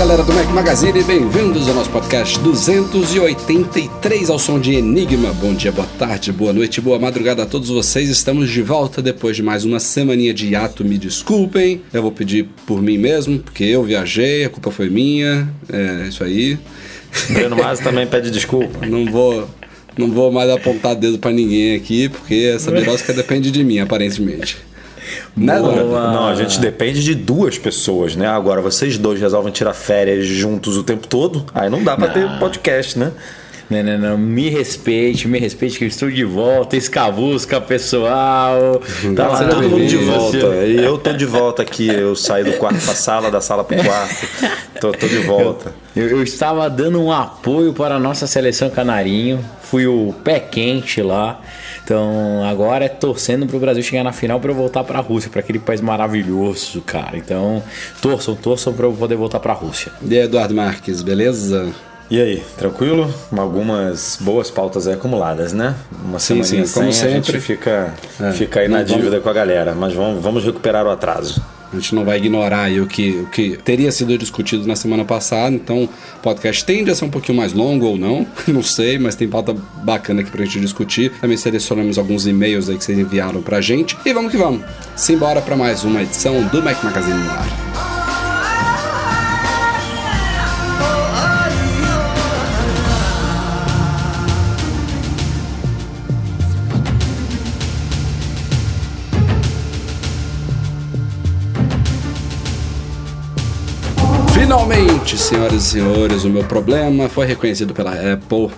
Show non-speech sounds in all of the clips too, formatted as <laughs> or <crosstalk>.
Galera do Mac Magazine, bem-vindos ao nosso podcast 283 ao som de Enigma. Bom dia, boa tarde, boa noite, boa madrugada a todos vocês. Estamos de volta depois de mais uma semaninha de hiato. Me desculpem, eu vou pedir por mim mesmo, porque eu viajei, a culpa foi minha. É isso aí. Breno Mas também pede desculpa. <laughs> Não vou, não vou mais apontar dedo pra ninguém aqui, porque essa <laughs> birosca depende de mim, aparentemente. Né? Não, a gente depende de duas pessoas, né? Agora, vocês dois resolvem tirar férias juntos o tempo todo, aí não dá pra ter podcast, né? Não, não, não. Me respeite, me respeite que eu estou de volta. Escavusca, pessoal. Tá lá, todo mundo de volta. E eu tô de volta aqui. Eu saí do quarto pra sala, da sala pro quarto. Tô, tô de volta. Eu, eu estava dando um apoio para a nossa seleção canarinho. Fui o pé quente lá. Então agora é torcendo para o Brasil chegar na final para eu voltar para a Rússia, para aquele país maravilhoso, cara. Então torçam, torçam para eu poder voltar para a Rússia. E aí, Eduardo Marques, beleza? E aí, tranquilo? Algumas boas pautas aí acumuladas, né? Uma Sim, semaninha sim, como sem, a gente sempre. fica, É, fica aí não na vamos- dívida com a galera. Mas vamos, vamos recuperar o atraso. A gente não vai ignorar aí o que, o que teria sido discutido na semana passada, então o podcast tende a ser um pouquinho mais longo ou não, <laughs> não sei, mas tem pauta bacana aqui pra gente discutir. Também selecionamos alguns e-mails aí que vocês enviaram pra gente. E vamos que vamos. Simbora pra mais uma edição do Mac Magazine no ar. Finalmente, senhoras e senhores, o meu problema foi reconhecido pela Apple.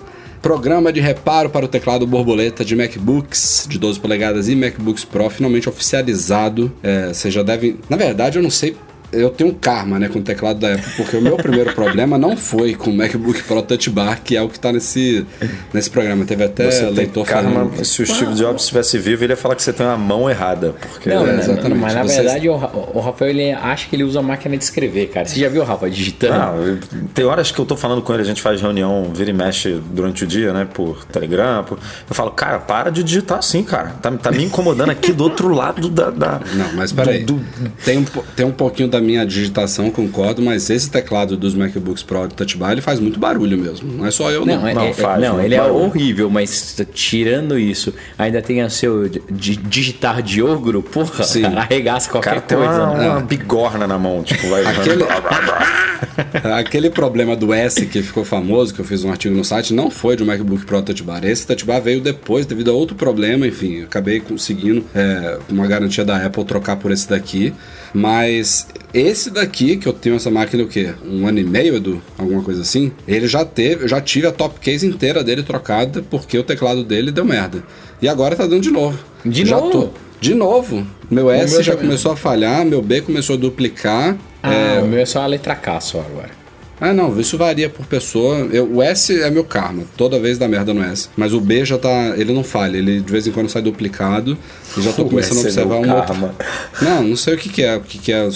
Programa de reparo para o teclado borboleta de MacBooks de 12 polegadas e MacBooks Pro finalmente oficializado. É, vocês já devem. Na verdade, eu não sei. Eu tenho um karma né, com o teclado da Apple, porque o meu primeiro <laughs> problema não foi com o MacBook Pro Touch Bar, que é o que está nesse, nesse programa. Teve até Você tem leitor karma, falando. se o Steve Jobs estivesse vivo, ele ia falar que você tem uma mão errada. Porque Não, É, não, exatamente. mas na Vocês- verdade o, o Rafael ele acha que ele usa máquina de escrever, cara. Você já viu o Rafa digitando? Ah, tem horas que eu tô falando com ele, a gente faz reunião, vira e mexe durante o dia, né? Por Telegram. por- Eu falo, cara, para de digitar assim, cara. Tá, tá me incomodando aqui do outro lado da. da- Não, mas peraí. do- Tem, um, tem um pouquinho da minha digitação, concordo, mas esse teclado dos MacBooks Pro de Touch Bar, ele faz muito barulho mesmo. Não é só eu, não. Não, é- não, é- faz, não ele é faz. horrível, mas tirando isso, ainda tem o seu di- digitar de ogro, porra, Sim. cara, arregaça qualquer Cara, tem coisa. uma, né? uma bigorna na mão, tipo, vai. Aquele, <laughs> aquele problema do S que ficou famoso, que eu fiz um artigo no site, não foi de um MacBook Pro Touch Bar. Esse Touch Bar veio depois, devido a outro problema, enfim, acabei conseguindo, é, com uma garantia da Apple, trocar por esse daqui. Mas esse daqui, que eu tenho essa máquina, o quê? Um ano e meio, Edu? Alguma coisa assim? Ele já teve, eu já tive a top case inteira dele trocada, porque o teclado dele deu merda. E agora tá dando de novo. De já novo? Tô. De novo. Meu S meu já também. começou a falhar, meu B começou a duplicar. Ah, é, o meu é só a letra K só agora. Ah, não, isso varia por pessoa. Eu- o S é meu karma, toda vez dá merda no S. Mas o B já tá. Ele não falha, ele de vez em quando sai duplicado. E já tô <laughs> começando a é observar meu um outro. karma. Não, não sei o que, que é, o que, que é, o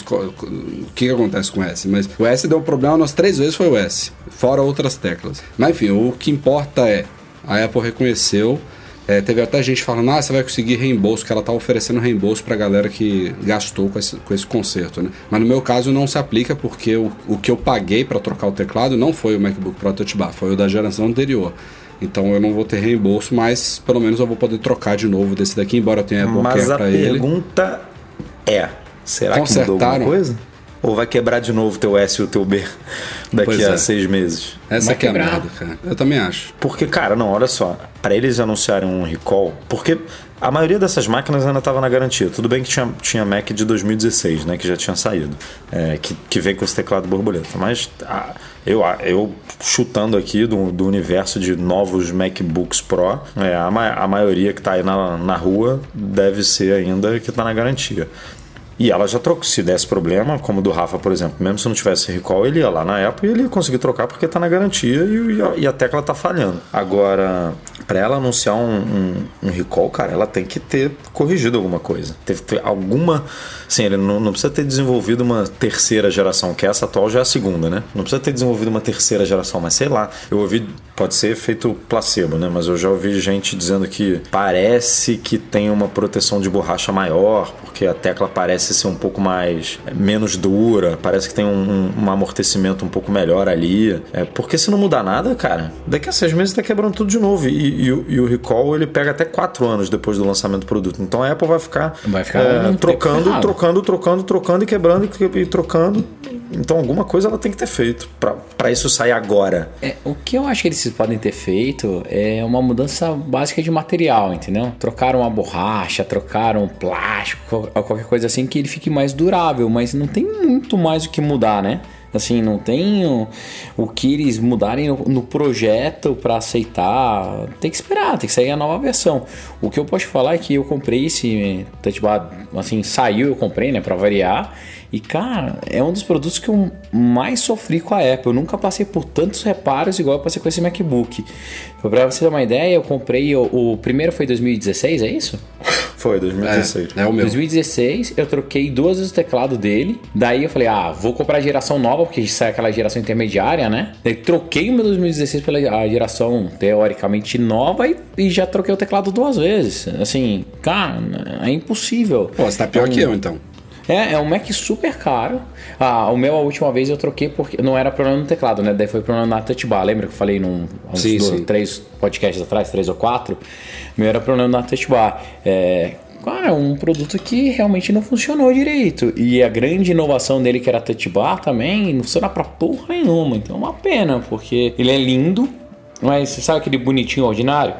que, que acontece com o S. Mas o S deu um problema umas três vezes, foi o S. Fora outras teclas. Mas enfim, o que importa é. A Apple reconheceu. É, teve até gente falando, ah, você vai conseguir reembolso, que ela tá oferecendo reembolso pra galera que gastou com esse, com esse conserto, né? Mas no meu caso não se aplica porque o, o que eu paguei pra trocar o teclado não foi o MacBook Pro Touch Bar, foi o da geração anterior. Então eu não vou ter reembolso, mas pelo menos eu vou poder trocar de novo desse daqui, embora eu tenha Apple Mas Care a pra ele. pergunta é: será que mudou alguma coisa? Ou vai quebrar de novo teu S e o teu B daqui Pois a é. seis meses? Essa Vai que é a merda, cara. Eu também acho. Porque, cara, não, olha só. Para eles anunciarem um recall, porque a maioria dessas máquinas ainda estava na garantia. Tudo bem que tinha, tinha Mac de 2016, né? Que já tinha saído. é, que, que vem com esse teclado borboleta. Mas ah, Eu, eu chutando aqui do, do universo de novos MacBooks Pro, é, a, ma a maioria que está aí na, na rua deve ser ainda que está na garantia. E ela já trocou. Se desse problema, como o do Rafa, por exemplo, mesmo se não tivesse recall, ele ia lá na Apple e ele ia conseguir trocar porque está na garantia e, e, a, tecla está falhando. Agora, para ela anunciar um, um, um, recall, cara, ela tem que ter corrigido alguma coisa. Teve ter alguma. Sim, ele não, não, precisa ter desenvolvido uma terceira geração, que essa atual já é a segunda, né? Não precisa ter desenvolvido uma terceira geração, mas sei lá. Eu ouvi, pode ser feito placebo, né? Mas eu já ouvi gente dizendo que parece que tem uma proteção de borracha maior, porque a tecla parece ser um pouco mais é, menos dura, parece que tem um, um amortecimento um pouco melhor ali. É, porque se não mudar nada, cara, daqui a seis meses tá quebrando tudo de novo. E, e, e o recall ele pega até quatro anos depois do lançamento do produto. Então a Apple vai ficar, vai ficar é, trocando, trocando, trocando, trocando e quebrando e, e trocando. Então alguma coisa ela tem que ter feito para isso sair agora. É, o que eu acho que eles podem ter feito é uma mudança básica de material, entendeu? Trocaram a borracha, trocaram plástico, qualquer coisa assim que ele fique mais durável, mas não tem muito mais o que mudar, né? Assim, não tem o, o que eles mudarem no, no projeto para aceitar. Tem que esperar, tem que sair a nova versão. O que eu posso falar é que eu comprei esse touch bar, assim, saiu, eu comprei, né, para variar. E cara, é um dos produtos que eu mais sofri com a Apple. Eu nunca passei por tantos reparos igual eu passei com esse MacBook. Pra você ter uma ideia, eu comprei o, o primeiro foi 2016, é isso? Foi, 2016. É, é o meu. 2016, eu troquei duas vezes o teclado dele. Daí eu falei, ah, vou comprar a geração nova, porque sai aquela geração intermediária, né? Daí troquei o meu 2016 pela geração teoricamente nova e, e já troquei o teclado duas vezes. Assim, cara, é impossível. Pô, você tá pior então, que eu então. É, é um Mac super caro. Ah, o meu a última vez eu troquei porque não era problema no teclado, né? Daí foi problema na touch bar. Lembra que eu falei num uns sim, dois, sim. três podcasts atrás, três ou quatro? O meu era problema na touch bar. É, Cara, um produto que realmente não funcionou direito. E a grande inovação dele, que era touch bar, também não funciona pra porra nenhuma. Então é uma pena, porque ele é lindo, mas você sabe aquele bonitinho ordinário?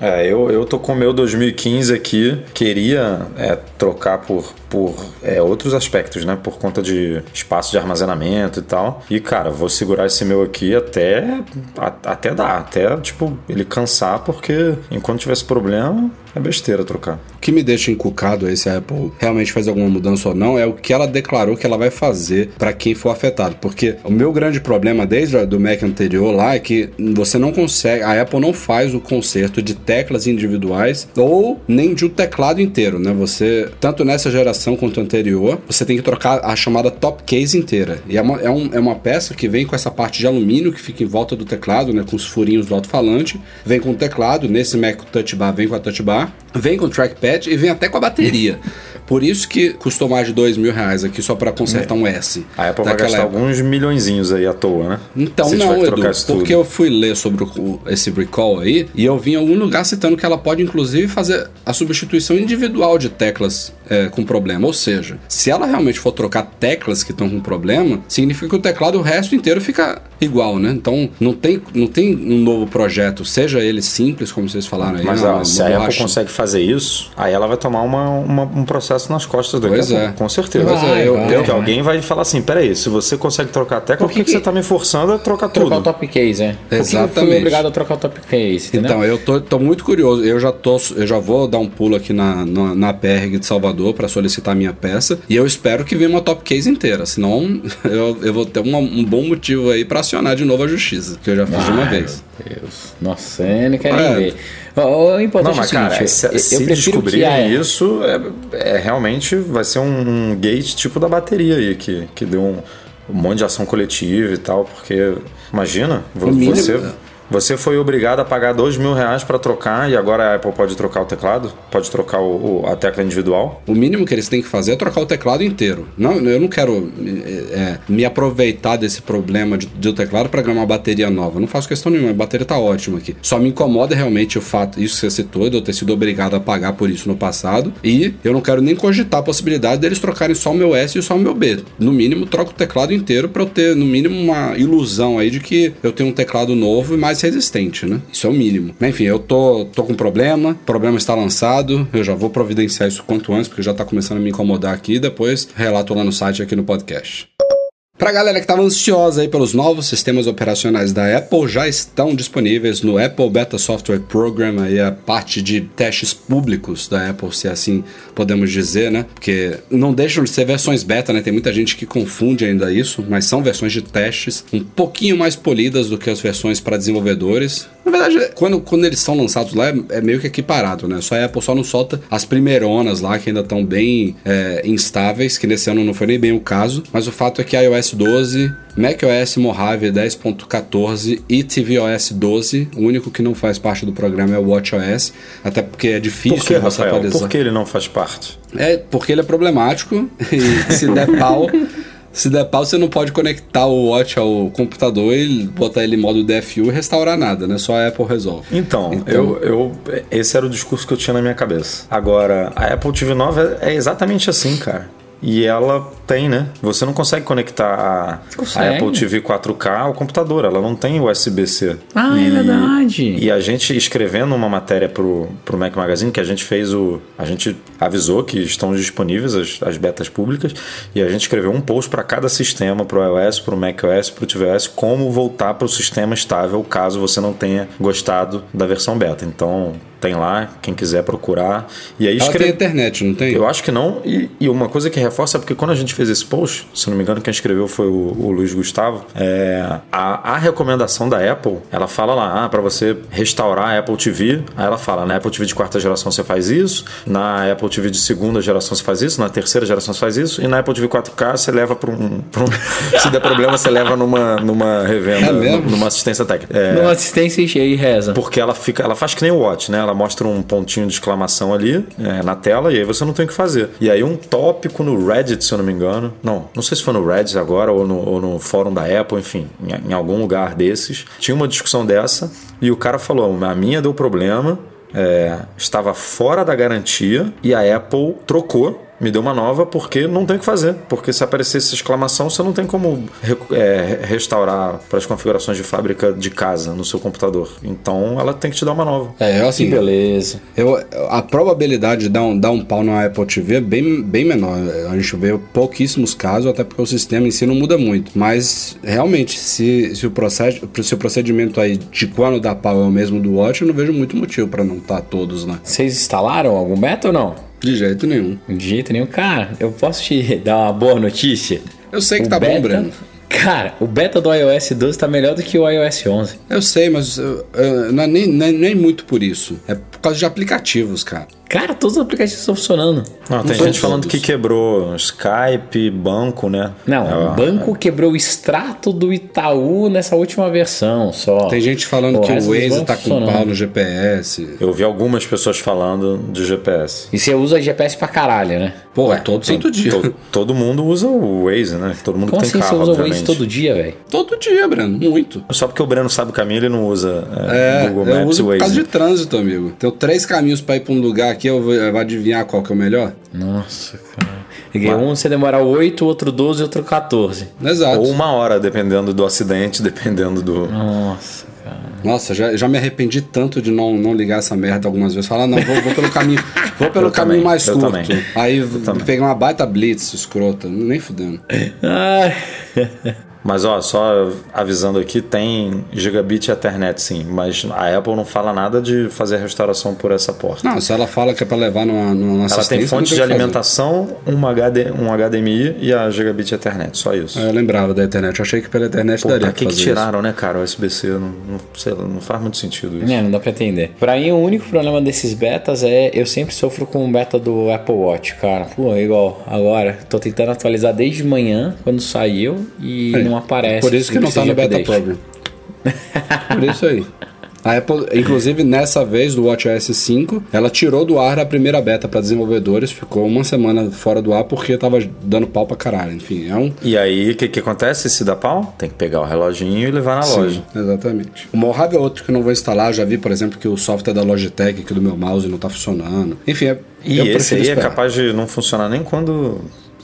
É, eu, eu tô com o meu 2015 aqui, queria é, trocar por, por é, outros aspectos, né? Por conta de espaço de armazenamento e tal. E, cara, vou segurar esse meu aqui até, a, até dar, até, tipo, ele cansar, porque enquanto tivesse problema, é besteira trocar. O que me deixa encucado aí se a Apple realmente faz alguma mudança ou não é o que ela declarou que ela vai fazer para quem for afetado. Porque o meu grande problema desde o do Mac anterior lá é que você não consegue, a Apple não faz o conserto de teclas individuais ou nem de um teclado inteiro, né? Você, tanto nessa geração quanto anterior, você tem que trocar a chamada top case inteira. E é uma, é, um, é uma peça que vem com essa parte de alumínio que fica em volta do teclado, né? Com os furinhos do alto-falante. Vem com o teclado, nesse Mac Touch Bar vem com a Touch Bar, vem com o trackpad e vem até com a bateria. <laughs> Por isso que custou mais de dois mil reais aqui só para consertar um S. A Apple vai gastar época. alguns milhõezinhos aí à toa, né? Então Se não, Edu, porque eu fui ler sobre o- esse recall aí e eu vi em algum lugar citando que ela pode inclusive fazer a substituição individual de teclas é, com problema. Ou seja, se ela realmente for trocar teclas que estão com problema, significa que o teclado o resto inteiro fica igual, né? Então não tem, não tem um novo projeto, seja ele simples, como vocês falaram aí. Mas uma- ó, uma se a Apple consegue fazer isso, aí ela vai tomar uma, uma- um processo nas costas daqui Pois é. com certeza. Pois é, eu- vai, eu- alguém vai falar assim, peraí, se você consegue trocar a tecla, por que, que que você que- tá me forçando a trocar tudo? Trocar o top case, é. Por que eu fui Exatamente. obrigado a trocar o top case, entendeu? Então, eu tô, tô muito curioso. Eu já, tô, eu já vou dar um pulo aqui na, na, na PRG de Salvador para solicitar minha peça. E eu espero que venha uma top case inteira. Senão, <laughs> eu, eu vou ter uma- um bom motivo aí para acionar de novo a justiça. Que eu já fiz de uma Ai, vez. Meu Deus. Nossa, eu não quero É. nem ver. O importante Não, mas é o cara, seguinte, se, eu, se eu descobrirem a... isso, é, é realmente vai ser um, um gate tipo da bateria aí, que, que deu um, um monte de ação coletiva e tal, porque imagina, vo- O mínimo- você, foi obrigado a pagar dois mil reais para trocar e agora a Apple pode trocar o teclado, pode trocar o, o- a tecla individual. O mínimo que eles têm que fazer é trocar o teclado inteiro. Não, eu não quero é, é, me aproveitar desse problema de, do teclado para ganhar uma bateria nova. Não faço questão nenhuma, a bateria tá ótima aqui. Só me incomoda realmente o fato, isso que você citou, de eu ter sido obrigado a pagar por isso no passado. E eu não quero nem cogitar a possibilidade deles trocarem só o meu S e só o meu B. No mínimo, troco o teclado inteiro para eu ter, no mínimo, uma ilusão aí de que eu tenho um teclado novo e mais resistente, né? Isso é o mínimo. Enfim, eu tô, tô com problema, o problema está lançado, eu já vou providenciar isso quanto antes, porque já tá começando a me incomodar aqui, depois relato lá no site aqui no podcast. Pra galera que tava ansiosa aí pelos novos sistemas operacionais da Apple, já estão disponíveis no Apple Beta Software Program, aí a parte de testes públicos da Apple, se assim podemos dizer, né? Porque não deixam de ser versões beta, né? Tem muita gente que confunde ainda isso, mas são versões de testes um pouquinho mais polidas do que as versões para desenvolvedores. Na verdade, quando, quando eles são lançados lá, é, é meio que equiparado, né? Só a Apple só não solta as primeironas lá, que ainda estão bem é, instáveis, que nesse ano não foi nem bem o caso. Mas o fato é que iOS 12, macOS Mojave 10.14 e tvOS 12, o único que não faz parte do programa é o WatchOS, até porque é difícil Por que, você Rafael? atualizar. Por que ele não faz parte? É porque ele é problemático <laughs> e se der pau. <laughs> Se der pau, você não pode conectar o Watch ao computador e botar ele em modo DFU e restaurar nada, né? Só a Apple resolve. Então, Então- Eu, eu, esse era o discurso que eu tinha na minha cabeça. Agora, a Apple TV nova é exatamente assim, cara. E ela tem, né? Você não consegue conectar a, a Consegue. Apple TV 4K ao computador. Ela não tem USB-C. Ah, é verdade. E a gente escrevendo uma matéria pro, pro Mac Magazine, que a gente fez o. A gente avisou que estão disponíveis as, as betas públicas. E a gente escreveu um post para cada sistema, pro iOS, pro macOS, pro tvOS, como voltar pro sistema estável caso você não tenha gostado da versão beta. Então tem lá, quem quiser procurar. E aí Ela tem escreve. internet, não tem? Eu acho que não. E, e uma coisa que reforça é porque quando a gente fez esse post, se não me engano, quem escreveu foi o, o Luiz Gustavo. é, a, a recomendação da Apple, ela fala lá, ah, para você restaurar a Apple TV. Aí ela fala, na Apple TV de quarta geração você faz isso, na Apple TV de segunda geração você faz isso, na terceira geração você faz isso, e na Apple TV 4K você leva para um. pra um- <laughs> se der problema, você leva numa, numa revenda, É mesmo? numa assistência técnica. É, Numa assistência e reza. porque ela fica, ela faz que nem o Watch, né? Ela mostra um pontinho de exclamação ali é, na tela e aí você não tem o que fazer. E aí um tópico no Reddit, se eu não me engano, não, não sei se foi no Reddit agora ou no, ou no fórum da Apple, enfim, em, em algum lugar desses, tinha uma discussão dessa e o cara falou: a minha deu problema, é, estava fora da garantia e a Apple trocou. Me deu uma nova porque não tem o que fazer. Porque se aparecer essa exclamação, você não tem como re- é, restaurar para as configurações de fábrica de casa no seu computador. Então ela tem que te dar uma nova. É, eu Que assim, beleza. eu, a probabilidade de dar um, dar um pau na Apple TV é bem, bem menor. A gente vê pouquíssimos casos, até porque o sistema em si não muda muito. Mas, realmente, se, se, o, proced, se o procedimento aí de quando dá pau é o mesmo do Watch, eu não vejo muito motivo para não estar todos lá. Vocês instalaram algum beta ou não? De jeito nenhum. De jeito nenhum. Cara, eu posso te <laughs> dar uma boa notícia? Eu sei que O tá bom, beta- Breno. Cara, o beta do iOS 12 tá melhor do que o iOS 11. Eu sei, mas não, é nem, nem, nem muito por isso. É por causa de aplicativos, cara. Cara, todos os aplicativos estão funcionando. Não, tem gente falando que quebrou Skype, banco, né? Não, É, o banco quebrou o extrato do Itaú nessa última versão só. Tem gente falando O que o Waze tá com funcionando. pau no GPS. Eu vi algumas pessoas falando de GPS. E você usa GPS pra caralho, né? Pô, todo santo dia. To- todo mundo usa o Waze, né? Todo mundo Como que tem assim carro, você usa o Waze todo dia, velho? Todo dia, Breno. Muito. Só porque o Breno sabe o caminho, ele não usa é, É, Google eu Maps uso e por causa Waze. de trânsito, amigo. Tenho três caminhos pra ir pra um lugar aqui, eu vou, eu vou adivinhar qual que é o melhor? Nossa, cara. Porque um você demora 8, outro 12 e outro 14. Exato. Ou uma hora, dependendo do acidente, <laughs> dependendo do. Nossa, cara. Nossa, já, já me arrependi tanto de não, não ligar essa merda algumas vezes. Falar, não, vou, vou pelo caminho, <laughs> vou pelo Eu caminho também, mais curto. também. Aí peguei uma baita blitz escrota, nem fudendo. Ai. <laughs> Mas ó, só avisando aqui, tem gigabit Ethernet sim, mas a Apple não fala nada de fazer restauração por essa porta. Não, se ela fala que é pra levar numa, numa Ela assistência... tem fonte de alimentação, uma HD, um HDMI e a gigabit Ethernet, só isso. Ah, Eu lembrava da internet, eu achei que pela internet Pô, daria pra que, que tiraram, né, cara, o USB-C? Não, não, sei lá, não faz muito sentido isso. É, não dá pra entender. Pra mim, o único problema desses betas é eu sempre sofro com o beta do Apple Watch, cara. Pô, é igual agora. Tô tentando atualizar desde manhã, quando saiu, e É, não aparece. Por isso que não tá no Beta update. Program. Por isso aí. A Apple, inclusive nessa vez do WatchOS 5, ela tirou do ar a primeira beta para desenvolvedores, ficou uma semana fora do ar porque tava dando pau pra caralho. Enfim, é um. E aí, o que, que acontece se dá pau? Tem que pegar o reloginho e levar na loja. Sim, exatamente. O Mojave é outro que eu não vou instalar. Já vi, por exemplo, que o software da Logitech aqui do meu mouse não tá funcionando. Enfim, é, E eu esse aí é esperar. capaz de não funcionar nem quando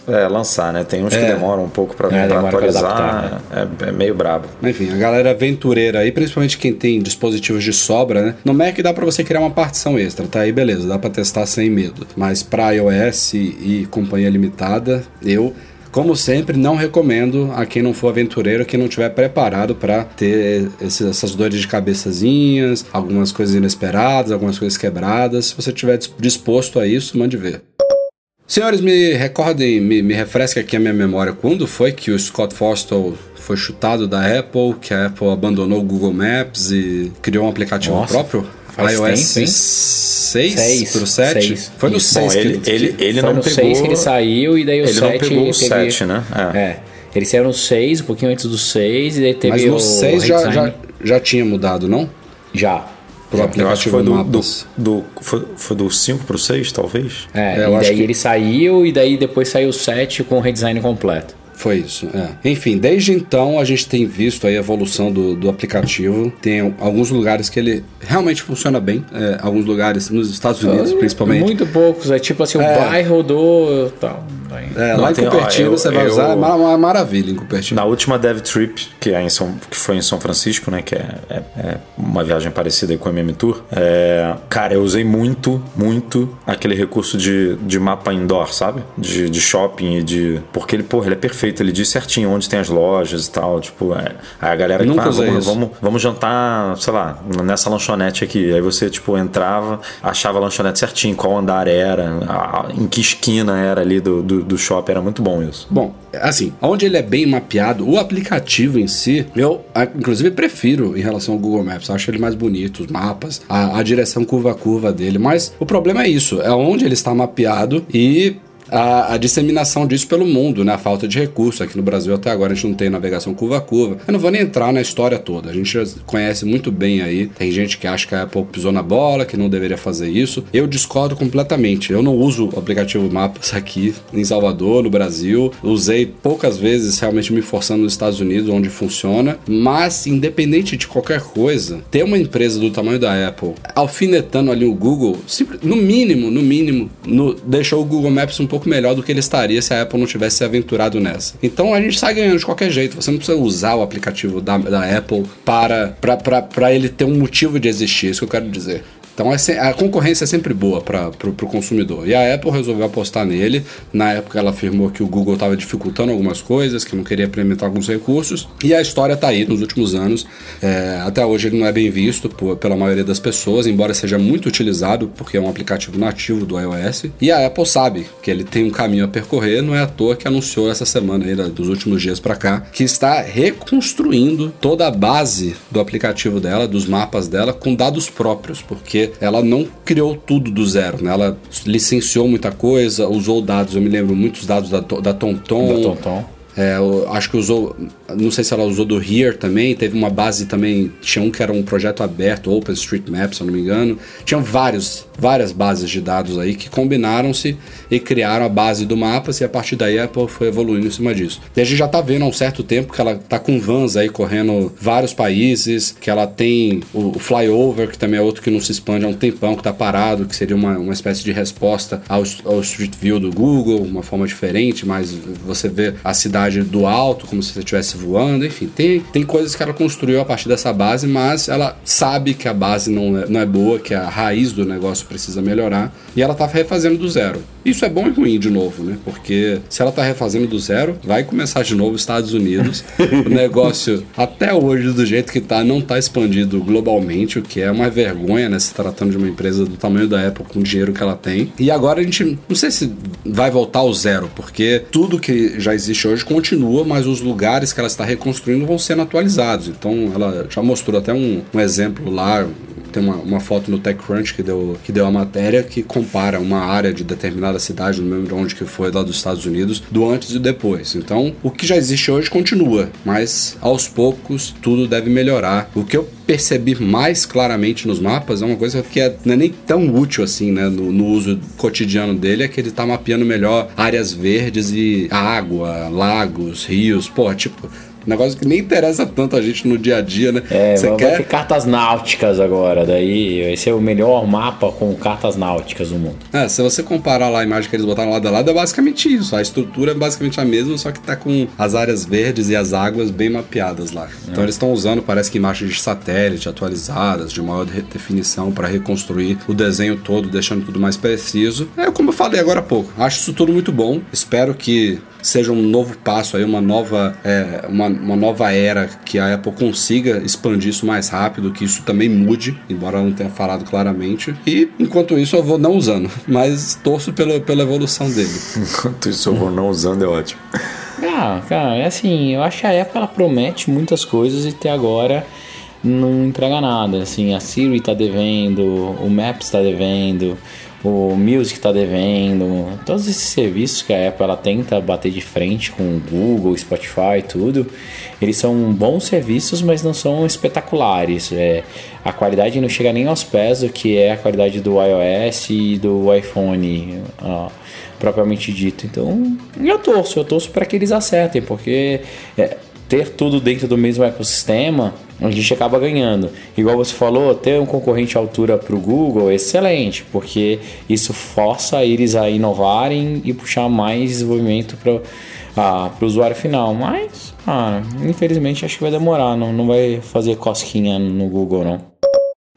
é, lançar, né? Tem uns que É. demoram um pouco pra, É, pra demora pra atualizar. é, é meio brabo. Enfim, a galera aventureira aí, principalmente quem tem dispositivos de sobra, né? No Mac dá pra você criar uma partição extra, tá? Aí beleza, dá pra testar sem medo. Mas pra iOS e, companhia limitada, eu como sempre, não recomendo a quem não for aventureiro, quem não estiver preparado para ter esse, essas dores de cabeçazinhas, algumas coisas inesperadas, algumas coisas quebradas. Se você estiver disposto a isso, mande ver. Senhores, me recordem, me, me refresquem aqui a minha memória. Quando foi que o Scott Forstall foi chutado da Apple, que a Apple abandonou o Google Maps e criou um aplicativo Nossa, próprio? faz iOS tempo, hein? 6 Seis, pro 7? seis. Foi no Isso. 6 Bom, que ele, ele, ele Foi não no pegou. 6 que ele saiu e daí o ele 7 não pegou o teve... 7, né? É. É. Ele saiu no 6, um pouquinho antes do 6, e daí teve Mas o no 6 já, já, já tinha mudado, não? Já. Pro Eu acho que aplicativo foi do, do, Mapas. do, foi, foi do 5 pro 6, talvez? É, É, e daí que- ele saiu e daí depois saiu o 7 com o redesign completo. Foi isso, é. Enfim, desde então a gente tem visto aí a evolução do, do aplicativo. Tem alguns lugares que ele realmente funciona bem. é, alguns lugares, nos Estados Unidos principalmente. Muito poucos, é tipo assim, o É. bairro do. Tal, É, Não, lá em tem- ó, Cupertino eu- você vai eu- usar, é uma, uma maravilha em Cupertino. Na última Dev Trip, que, é em São, que foi em São Francisco, né? Que é, é- é uma viagem parecida aí com o MM Tour. é, cara, eu usei muito, muito aquele recurso de, de mapa indoor, sabe? De, de shopping e de. Porque ele, porra, ele é perfeito, ele diz certinho onde tem as lojas e tal. Tipo, é, aí a galera que Nunca fala, usei vamos, isso. vamos, vamos jantar, sei lá, nessa lanchonete aqui. Aí você, tipo, entrava, achava a lanchonete certinho, qual andar era, a- em que esquina era ali do, do, do shopping. Era muito bom isso. Bom, assim, onde ele é bem mapeado, o aplicativo em si, eu inclusive prefiro em relação ao Google Maps. Acho ele mais bonito, os mapas, a, a direção curva a curva dele. Mas o problema é isso, é onde ele está mapeado e. A, a disseminação disso pelo mundo, né? A falta de recurso. Aqui no Brasil até agora a gente não tem navegação curva a curva. Eu não vou nem entrar na história toda. A gente conhece muito bem aí. Tem gente que acha que a Apple pisou na bola, que não deveria fazer isso. Eu discordo completamente. Eu não uso o aplicativo Mapas aqui em Salvador, no Brasil. Usei poucas vezes, realmente me forçando nos Estados Unidos, onde funciona. Mas, independente de qualquer coisa, ter uma empresa do tamanho da Apple alfinetando ali o Google, no mínimo, no mínimo, no- deixou o Google Maps um pouco melhor do que ele estaria se a Apple não tivesse se aventurado nessa. Então a gente sai ganhando de qualquer jeito. Você não precisa usar o aplicativo da, da Apple para, para, para, para ele ter um motivo de existir, é isso que eu quero dizer. Então é a concorrência é sempre boa para o consumidor. E a Apple resolveu apostar nele. Na época ela afirmou que o Google estava dificultando algumas coisas, que não queria implementar alguns recursos. E a história está aí nos últimos anos. É, até hoje ele não é bem visto por- pela maioria das pessoas, embora seja muito utilizado, porque é um aplicativo nativo do iOS. E a Apple sabe que ele tem um caminho a percorrer, não é à toa que anunciou essa semana aí, dos últimos dias para cá, que está reconstruindo toda a base do aplicativo dela, dos mapas dela, com dados próprios, porque ela não criou tudo do zero, né? Ela licenciou muita coisa, usou dados, eu me lembro muitos dados da, da TomTom. Da. É, acho que usou, não sei se ela usou do Here também, teve uma base também, tinha um que era um projeto aberto, OpenStreetMap, se eu não me engano. Tinham vários, várias bases de dados aí que combinaram-se e criaram a base do mapas e a partir daí a Apple foi evoluindo em cima disso. E a gente já tá vendo há um certo tempo que ela tá com vans aí correndo vários países, que ela tem o, o Flyover, que também é outro que não se expande há um tempão, que tá parado, que seria uma, uma espécie de resposta ao, ao Street View do Google, uma forma diferente, mas você vê a cidade do alto, como se você estivesse voando, enfim, tem, tem coisas que ela construiu a partir dessa base, mas ela sabe que a base não é, não é boa, que a raiz do negócio precisa melhorar, e ela tá refazendo do zero. Isso é bom e ruim de novo, né? Porque se ela tá refazendo do zero, vai começar de novo os Estados Unidos. o <laughs> negócio, até hoje, do jeito que tá, não tá expandido globalmente, o que é uma vergonha, né? Se tratando de uma empresa do tamanho da Apple, com o dinheiro que ela tem. E agora a gente, não sei se vai voltar ao zero, porque tudo que já existe hoje continua, mas os lugares que ela está reconstruindo vão sendo atualizados. Então ela já mostrou até um, um exemplo lá, tem uma, uma foto no TechCrunch que deu, que deu a matéria que compara uma área de determinada cidade, não lembro onde que foi, lá dos Estados Unidos, do antes e depois. Então, o que já existe hoje continua, mas aos poucos tudo deve melhorar. O que eu percebi mais claramente nos mapas é uma coisa que é, não é nem tão útil assim, né, no, no uso cotidiano dele, é que ele tá mapeando melhor áreas verdes e água, lagos, rios, pô, tipo, negócio que nem interessa tanto a gente no dia a dia, né? É, Você vai quer ter cartas náuticas agora, daí esse é o melhor mapa com cartas náuticas do mundo. É, se você comparar lá a imagem que eles botaram lado a lado, é basicamente isso. A estrutura é basicamente a mesma, só que tá com as áreas verdes e as águas bem mapeadas lá. Então eles estão usando, parece que imagens de satélite atualizadas, de maior de- definição, para reconstruir o desenho todo, deixando tudo mais preciso. É como eu falei agora há pouco. Acho isso tudo muito bom. Espero que seja um novo passo aí, uma nova, é, uma, uma nova era que a Apple consiga expandir isso mais rápido, que isso também mude, embora não tenha falado claramente. E enquanto isso eu vou não usando, <laughs> mas torço pela, pela evolução dele. <laughs> Enquanto isso eu vou não usando é ótimo. Ah, cara, é assim, eu acho que a Apple ela promete muitas coisas e até agora não entrega nada. Assim, a Siri tá devendo, o Maps tá devendo, o Music tá devendo. Todos esses serviços que a Apple ela tenta bater de frente com o Google, Spotify, tudo, eles são bons serviços, mas não são espetaculares. É, a qualidade não chega nem aos pés do que é a qualidade do iOS e do iPhone. ó, propriamente dito. Então, eu torço, eu torço para que eles acertem, porque é, ter tudo dentro do mesmo ecossistema, a gente acaba ganhando. Igual você falou, ter um concorrente à altura para o Google é excelente, porque isso força eles a inovarem e puxar mais desenvolvimento para ah, o usuário final. Mas, ah, infelizmente, acho que vai demorar, não, não vai fazer cosquinha no Google, não.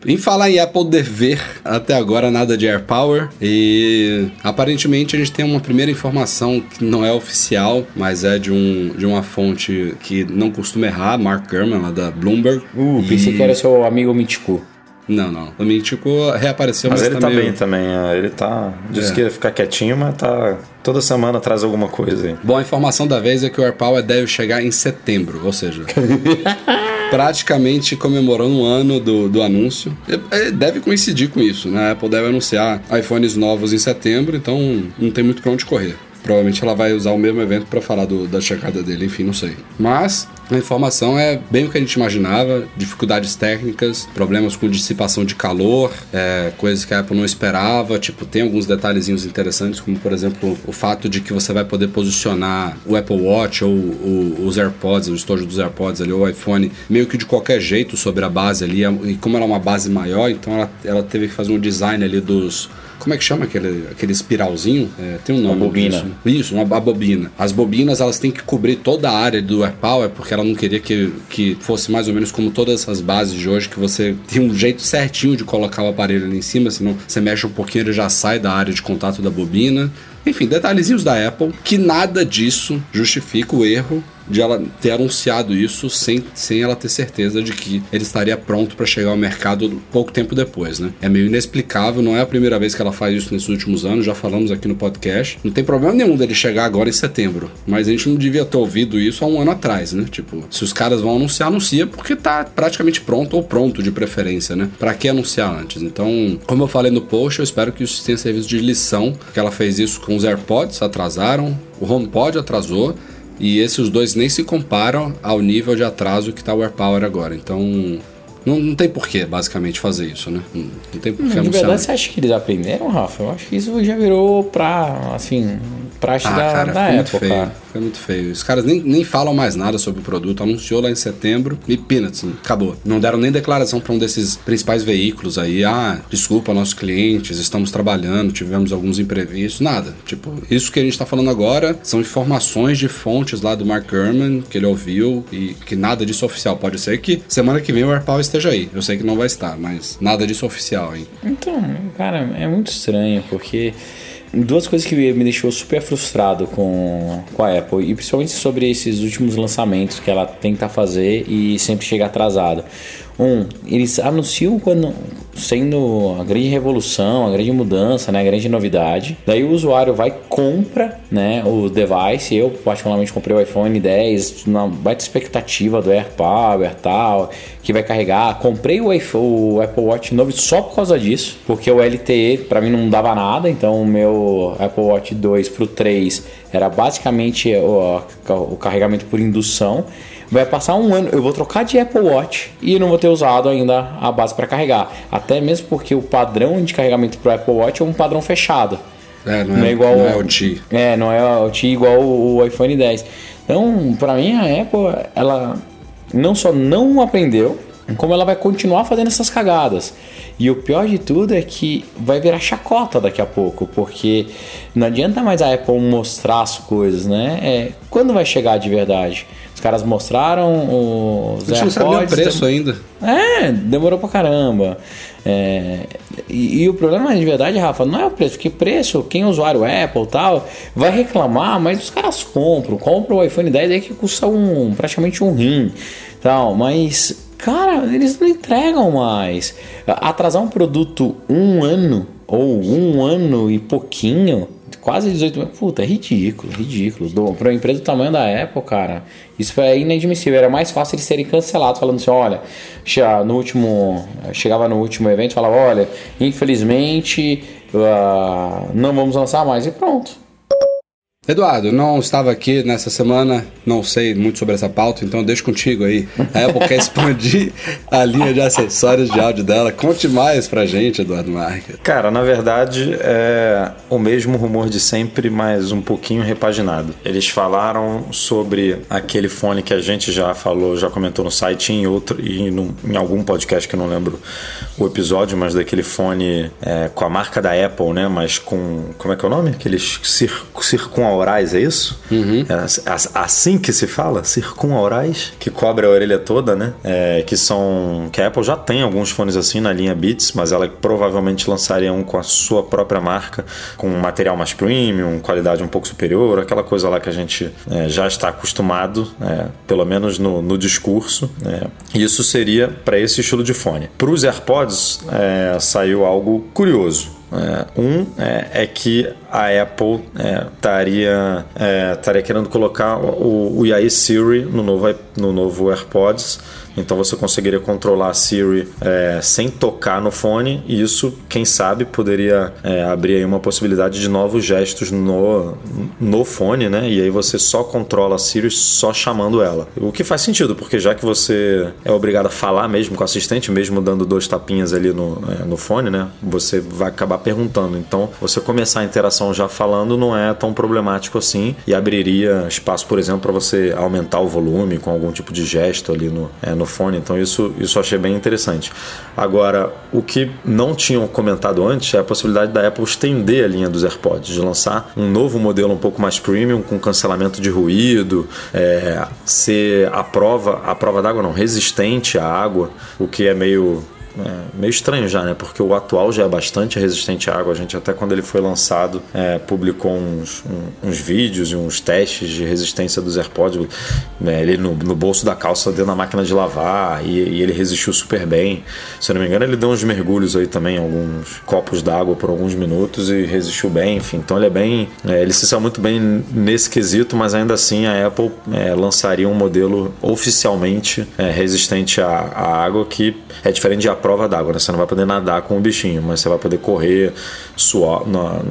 Em falar em Apple dever, até agora nada de AirPower e aparentemente a gente tem uma primeira informação que não é oficial, mas é de, um, de uma fonte que não costuma errar, Mark Gurman, lá da Bloomberg. Uh, pensei E- que era seu amigo Mítico. Não, não. O Mítico reapareceu, Mas mas, ele tá tá meio... bem também. é, Ele tá. Disse É. que ia ficar quietinho, mas tá. Toda semana traz alguma coisa aí. Bom, a informação da vez é que o AirPower deve chegar em setembro, ou seja, <laughs> praticamente comemorando um ano do, do anúncio. E Deve coincidir com isso, né? A Apple deve anunciar iPhones novos em setembro, então não tem muito pra onde correr. Provavelmente ela vai usar o mesmo evento pra falar do- da chegada dele, enfim, não sei. Mas a informação é bem o que a gente imaginava: dificuldades técnicas, problemas com dissipação de calor, é, coisas que a Apple não esperava. Tipo, tem alguns detalhezinhos interessantes, como por exemplo o fato de que você vai poder posicionar o Apple Watch ou o- os AirPods, o estojo dos AirPods ali, ou o iPhone, meio que de qualquer jeito sobre a base ali. E como ela é uma base maior, então ela, ela teve que fazer um design ali dos. Como é que chama aquele, aquele espiralzinho? É, tem um nome. bobina. disso. Isso, uma a bobina. As bobinas elas têm que cobrir toda a área do AirPower porque ela não queria que, que fosse mais ou menos como todas essas bases de hoje, que você tem um jeito certinho de colocar o aparelho ali em cima, senão você mexe um pouquinho ele já sai da área de contato da bobina. Enfim, detalhezinhos da Apple, que nada disso justifica o erro de ela ter anunciado isso sem, sem ela ter certeza de que ele estaria pronto para chegar ao mercado pouco tempo depois, né? É meio inexplicável, não é a primeira vez que ela faz isso nesses últimos anos, já falamos aqui no podcast. Não tem problema nenhum dele chegar agora em setembro, mas a gente não devia ter ouvido isso há um ano atrás, né? Tipo, se os caras vão anunciar, anuncia porque tá praticamente pronto ou pronto de preferência, né? Pra que anunciar antes? Então, como eu falei no post, eu espero que isso tenha serviço de lição, que ela fez isso com os AirPods, atrasaram, o HomePod atrasou, e esses dois nem se comparam ao nível de atraso que tá o AirPower agora. Então, não, não tem porquê, basicamente, fazer isso, né? Não, não tem porquê De anunciar. verdade, você acha que eles aprenderam, Rafa? Eu acho que isso já virou pra, assim, praxe Ah, da, cara, da época. Foi muito feio. Os caras nem, nem falam mais nada sobre o produto. Anunciou lá em setembro e peanuts, acabou. Não deram nem declaração para um desses principais veículos aí. Ah, desculpa, nossos clientes, estamos trabalhando, tivemos alguns imprevistos. Nada. Tipo, isso que a gente tá falando agora são informações de fontes lá do Mark Gurman que ele ouviu e que nada disso oficial. Pode ser que semana que vem o AirPower esteja aí. Eu sei que não vai estar, mas nada disso oficial, hein? Então, cara, é muito estranho, porque duas coisas que me deixou super frustrado com, com a Apple, e principalmente sobre esses últimos lançamentos que ela tenta fazer e sempre chega atrasado. Um, eles anunciam quando sendo a grande revolução, a grande mudança, né, a grande novidade. Daí o usuário vai compra, né, o device. Eu particularmente comprei o iPhone 10 na baita expectativa do AirPower tal, que vai carregar. Comprei o, iPhone, o Apple Watch novo só por causa disso, porque o LTE para mim não dava nada, então o meu Apple Watch 2 pro 3 era basicamente o, o carregamento por indução. Vai passar um ano, eu vou trocar de Apple Watch e não vou ter usado ainda a base para carregar. Até mesmo porque o padrão de carregamento para Apple Watch é um padrão fechado. É, não, Não é, é igual não é o T. É, não é o T igual o iPhone 10. Então, para mim a Apple, ela não só não aprendeu, como ela vai continuar fazendo essas cagadas. E o pior de tudo é que vai virar chacota daqui a pouco, porque não adianta mais a Apple mostrar as coisas, né? É, quando vai chegar de verdade? Os caras mostraram os A gente não nem o AirPods, preço ainda. é, demorou pra caramba. É, e, e o problema de verdade, Rafa, não é o preço, porque preço, quem é usuário Apple tal, vai reclamar, mas os caras compram. Compram o iPhone 10 aí que custa um, praticamente um rim. Tal, mas, cara, eles não entregam mais. Atrasar um produto um ano, ou um ano e pouquinho, quase 18 mil. Puta, é ridículo, ridículo. Do, uma empresa do tamanho da Apple, cara, isso é inadmissível. Era mais fácil eles serem cancelados, falando assim: olha, no último. Chegava no último evento e falava: olha, infelizmente ah, não vamos lançar mais, e pronto. Eduardo, não estava aqui nessa semana, não sei muito sobre essa pauta, então deixo contigo aí. A Apple quer <laughs> expandir a linha de acessórios de áudio dela. Conte mais pra gente, Eduardo Marques. Cara, na verdade é o mesmo rumor de sempre, mas um pouquinho repaginado. Eles falaram sobre aquele fone que a gente já falou, já comentou no site em outro e em algum podcast que eu não lembro o episódio, mas daquele fone é, com a marca da Apple, né? Mas com como é que é o nome? Aqueles cir circunaurais, é isso? É as- assim que se fala, circunaurais, que cobre a orelha toda, né? É, que são que a Apple já tem alguns fones assim na linha Beats, mas ela provavelmente lançaria um com a sua própria marca, com um material mais premium, qualidade um pouco superior, aquela coisa lá que a gente é, já está acostumado, é, pelo menos no, no discurso. né? Isso seria para esse estilo de fone. Para os AirPods é, saiu algo curioso. É, um é, é que a Apple é, estaria é, estaria querendo colocar o, o AI Siri no novo, no novo AirPods. Então você conseguiria controlar a Siri é, sem tocar no fone, e isso, quem sabe, poderia é, abrir aí uma possibilidade de novos gestos no, no fone, né? E aí você só controla a Siri só chamando ela. O que faz sentido, porque já que você é obrigado a falar mesmo com o assistente, mesmo dando dois tapinhas ali no, é, no fone, né? Você vai acabar perguntando. Então, você começar a interação já falando não é tão problemático assim e abriria espaço, por exemplo, para você aumentar o volume com algum tipo de gesto ali no, é, no fone. Então, isso, isso achei bem interessante. Agora, o que não tinham comentado antes é a possibilidade da Apple estender a linha dos AirPods, de lançar um novo modelo um pouco mais premium, com cancelamento de ruído, é, ser a prova, a prova d'água não, resistente à água, o que é meio é, meio estranho já, né? Porque o atual já é bastante resistente à água. A gente até quando ele foi lançado é, publicou uns, um- uns vídeos e uns testes de resistência dos AirPods. né? Ele no, no bolso da calça dentro da máquina de lavar e, e ele resistiu super bem. Se eu não me engano, ele deu uns mergulhos aí também, alguns copos d'água por alguns minutos e resistiu bem. Enfim, então ele é bem, é, ele se saiu muito bem nesse quesito, mas ainda assim a Apple é, lançaria um modelo oficialmente é, resistente à, à água que é diferente de a prova d'água, né? Você não vai poder nadar com o bichinho, mas você vai poder correr, suar, na-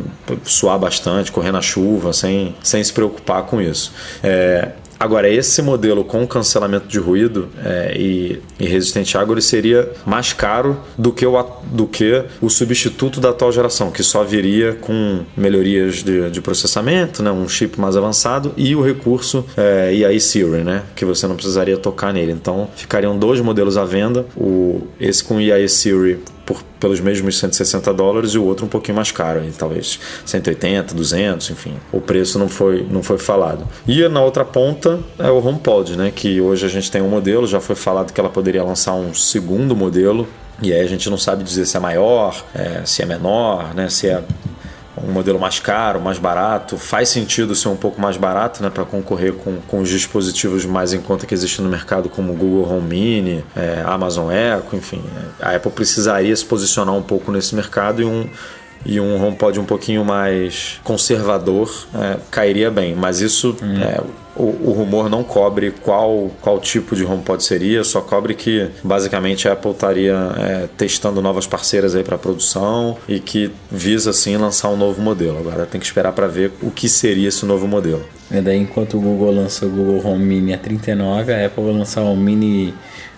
suar bastante, correr na chuva, sem, sem se preocupar com isso. É, Agora, esse modelo com cancelamento de ruído é, e, e resistente à água ele seria mais caro do que, o, do que o substituto da atual geração, que só viria com melhorias de, de processamento, né, um chip mais avançado e o recurso é, Siri, né, que você não precisaria tocar nele. Então, ficariam dois modelos à venda, o, esse com EI Siri por, pelos mesmos 160 dólares e o outro um pouquinho mais caro, talvez 180, 200, enfim. O preço não foi, não foi falado. E na outra ponta é o HomePod, né? Que hoje a gente tem um modelo, já foi falado que ela poderia lançar um segundo modelo. E aí a gente não sabe dizer se é maior, é, se é menor, né? Se é um modelo mais caro, mais barato. Faz sentido ser um pouco mais barato, né, para concorrer com, com os dispositivos mais em conta que existem no mercado, como Google Home Mini, é, Amazon Echo, enfim. A Apple precisaria se posicionar um pouco nesse mercado e um e um HomePod um pouquinho mais conservador é, cairia bem, mas isso é, o, o rumor não cobre qual, qual tipo de HomePod seria, só cobre que basicamente a Apple estaria é, testando novas parceiras aí para produção e que visa assim lançar um novo modelo. Agora tem que esperar para ver o que seria esse novo modelo. E daí, enquanto o Google lança o Google Home Mini a 39, a Apple vai lançar o Mini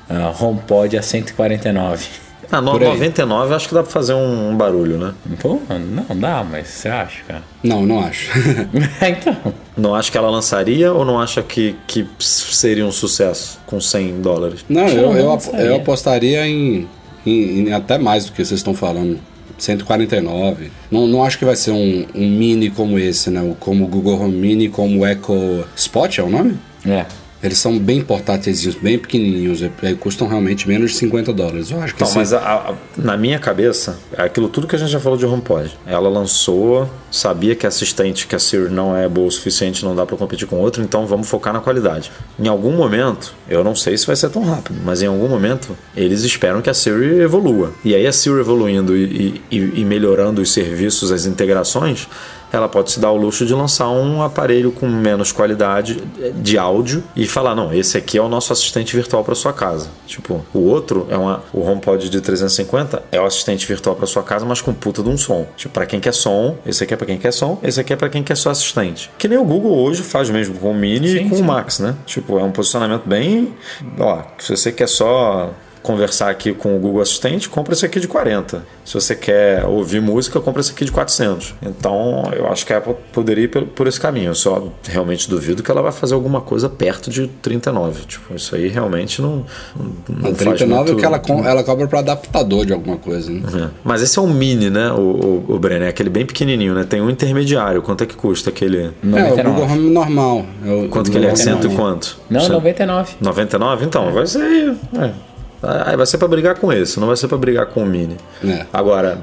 ah, HomePod a 149. Ah, no, Por aí. 99 eu acho que dá para fazer um, um barulho, né? Pô, não dá, mas você acha, cara? Não, não acho. <laughs> então, Não acha que ela lançaria ou não acha que, que seria um sucesso com 100 dólares? Não, eu, eu, sabia. eu apostaria em, em- em até mais do que vocês estão falando. 149. Não, não acho que vai ser um, um mini como esse, né? O- Como o Google Home Mini, como o Echo Spot é o nome? é. Eles são bem portáteis, bem pequenininhos, e, e custam realmente menos de 50 dólares. Eu acho que Não, esse- mas a- a- na minha cabeça, é aquilo tudo que a gente já falou de HomePod. Ela lançou, sabia que a assistente, que a Siri não é boa o suficiente, não dá pra competir com outro, então vamos focar na qualidade. Em algum momento, eu não sei se vai ser tão rápido, mas em algum momento, eles esperam que a Siri evolua. E aí a Siri evoluindo e, e- e melhorando os serviços, as integrações, ela pode se dar o luxo de lançar um aparelho com menos qualidade de áudio e falar: não, esse aqui é o nosso assistente virtual para sua casa. Tipo, o outro é uma, o HomePod de 350 é o assistente virtual para sua casa, mas com puta de um som. Tipo, para quem quer som, esse aqui é para quem quer som, esse aqui é para quem quer só assistente. Que nem o Google hoje faz mesmo com o Mini e Sim, com sim. o Max, né? Tipo, é um posicionamento bem. Ó, se você quer só conversar aqui com o Google Assistente, compra esse aqui de 40. Se você quer ouvir música, compra esse aqui de 400. Então, eu acho que a Apple poderia ir por, esse caminho. Eu só realmente duvido que ela vai fazer alguma coisa perto de 39. Tipo, isso aí realmente não, não, não A faz 39 é muito... que ela, ela cobra para adaptador de alguma coisa, né? É. Mas esse é um mini, né, o, o, o Brenner? É aquele bem pequenininho, né? Tem um intermediário. Quanto é que custa aquele... É, o 99. Google Home normal. É o- Quanto que ele é? Google Cento e normal. quanto? Não, Cento- 99. 99? Então, vai ser. É. Aí vai ser pra brigar com esse, não vai ser pra brigar com o Mini. É. Agora,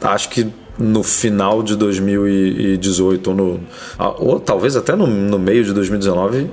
acho que no final de 2018, ou, no, ou talvez até no, no meio de 2019,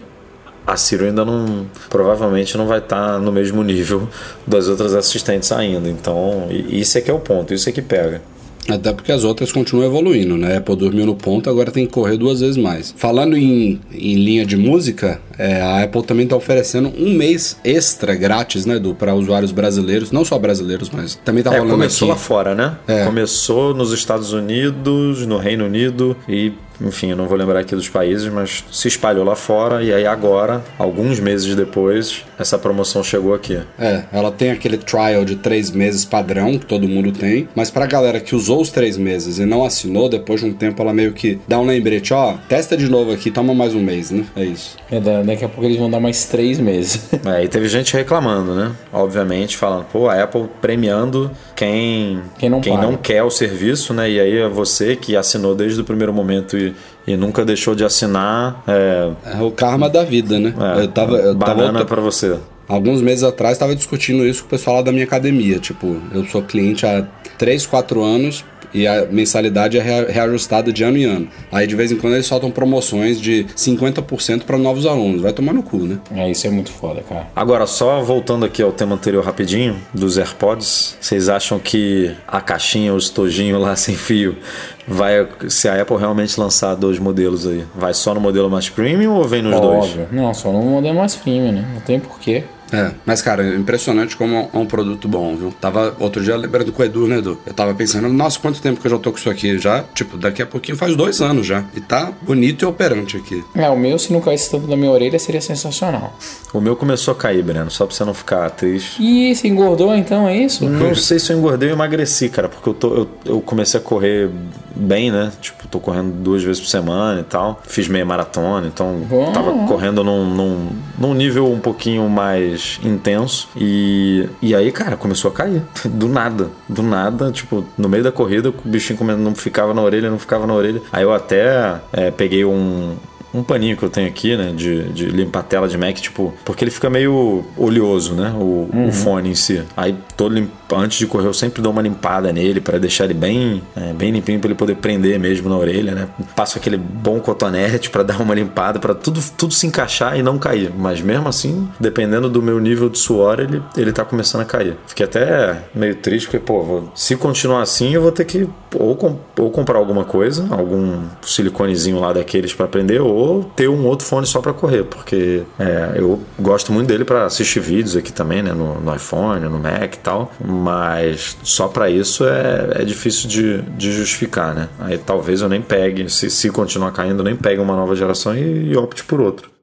a Ciro ainda não. Provavelmente não vai estar no mesmo nível das outras assistentes ainda. Então, isso é que é o ponto, isso é que pega. Até porque as outras continuam evoluindo, né? A Apple dormiu no ponto, agora tem que correr duas vezes mais. Falando em, em linha de música, é, a Apple também está oferecendo um mês extra grátis, né, Edu, para usuários brasileiros, não só brasileiros, mas também tá É, rolando começou lá aqui. fora, né? É. Começou nos Estados Unidos, no Reino Unido e, enfim, eu não vou lembrar aqui dos países, mas se espalhou lá fora e aí agora, alguns meses depois, essa promoção chegou aqui. É, ela tem aquele trial de três meses padrão, que todo mundo tem, mas pra galera que usou os três meses e não assinou, depois de um tempo ela meio que dá um lembrete, ó, testa de novo aqui, toma mais um mês, né? É isso. É, da- daqui a pouco eles vão dar mais três meses. <laughs> É, e teve gente reclamando, né? Obviamente, falando, pô, a Apple premiando quem, Quem não paga. quer o serviço, né? E aí é você que assinou desde o primeiro momento e, e nunca deixou de assinar. É, É o karma da vida, né? é, eu tava, eu tava banana outra- pra você. Alguns meses atrás estava discutindo isso com o pessoal lá da minha academia. Tipo, eu sou cliente há 3, 4 anos e a mensalidade é rea- reajustada de ano em ano. Aí de vez em quando eles soltam promoções de 50% para novos alunos. Vai tomar no cu, né? É, isso é muito foda, cara. Agora, só voltando aqui ao tema anterior rapidinho, dos AirPods, vocês acham que a caixinha, o estojinho lá <laughs> sem fio, vai. Se a Apple realmente lançar dois modelos aí, vai só no modelo mais premium ou vem nos dois? Óbvio. Não, só no modelo mais premium, né? Não tem porquê. É, mas cara, é impressionante como é um produto bom, viu? Tava outro dia lembrando com o Edu, né, Edu? Eu tava pensando, nossa, quanto tempo que eu já tô com isso aqui? Já, tipo, daqui a pouquinho faz dois anos já. E tá bonito e operante aqui. É, o meu, se não caísse tanto na minha orelha, seria sensacional. O meu começou a cair, Breno, só pra você não ficar triste. Ih, você engordou então, é isso? Não sei se eu engordei ou emagreci, cara, porque eu, tô, eu, eu comecei a correr bem, né? Tipo, tô correndo duas vezes por semana e tal. Fiz meia maratona, então Bom. tava correndo num, num, num nível um pouquinho mais intenso. E, e aí, cara, começou a cair. <laughs> Do nada. Do nada, tipo, no meio da corrida, o bichinho não ficava na orelha, não ficava na orelha. Aí eu até é, peguei um, um paninho que eu tenho aqui, né? De, de limpar a tela de Mac, tipo, porque ele fica meio oleoso, né? O, o fone em si. Aí todo limp... antes de correr, eu sempre dou uma limpada nele para deixar ele bem, é, bem limpinho para ele poder prender mesmo na orelha, né? Passo aquele bom cotonete para <laughs> dar uma limpada, para tudo, tudo se encaixar e não cair. Mas mesmo assim, dependendo do meu nível de suor, ele, ele tá começando a cair. Fiquei até meio triste, porque, pô, vou- se continuar assim, eu vou ter que ou, com- ou comprar alguma coisa, algum siliconezinho lá daqueles para prender, ou ter um outro fone só para correr, porque é, eu gosto muito dele para assistir vídeos aqui também, né, no, no iPhone, no Mac e tal, mas só para isso é, é difícil de, de justificar, né? Aí talvez eu nem pegue, se, se continuar caindo, nem pegue uma nova geração e, e opte por outro.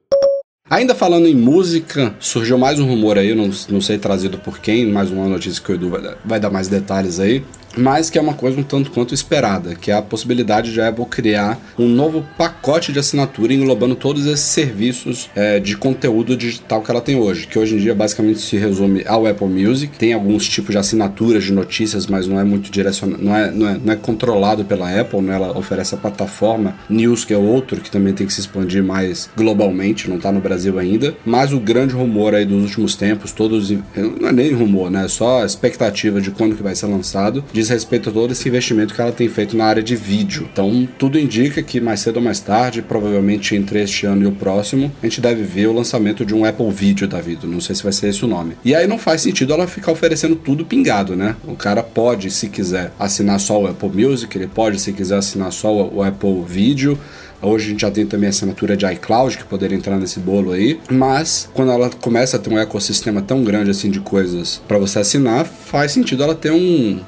Ainda falando em música, surgiu mais um rumor aí, não, não sei trazido por quem, mais uma notícia que o Edu vai vai dar mais detalhes aí. Mas que é uma coisa um tanto quanto esperada, que é a possibilidade de a Apple criar um novo pacote de assinatura englobando todos esses serviços é, de conteúdo digital que ela tem hoje, que hoje em dia basicamente se resume ao Apple Music. Tem alguns tipos de assinaturas de notícias, mas não é muito direcionado, não é, não é, não é controlado pela Apple, né? ela oferece a plataforma News, que é outro que também tem que se expandir mais globalmente, não está no Brasil ainda. Mas o grande rumor aí dos últimos tempos, todos não é nem rumor, né? É só expectativa de quando que vai ser lançado, diz respeito a todo esse investimento que ela tem feito na área de vídeo. Então, tudo indica que mais cedo ou mais tarde, provavelmente entre este ano e o próximo, a gente deve ver o lançamento de um Apple Video da vida. Não sei se vai ser esse o nome. E aí não faz sentido ela ficar oferecendo tudo pingado, né? O cara pode, se quiser, assinar só o Apple Music, ele pode, se quiser, assinar só o Apple Video. Hoje a gente já tem também a assinatura de iCloud que poderia entrar nesse bolo aí, mas quando ela começa a ter um ecossistema tão grande assim de coisas para você assinar, faz sentido ela ter um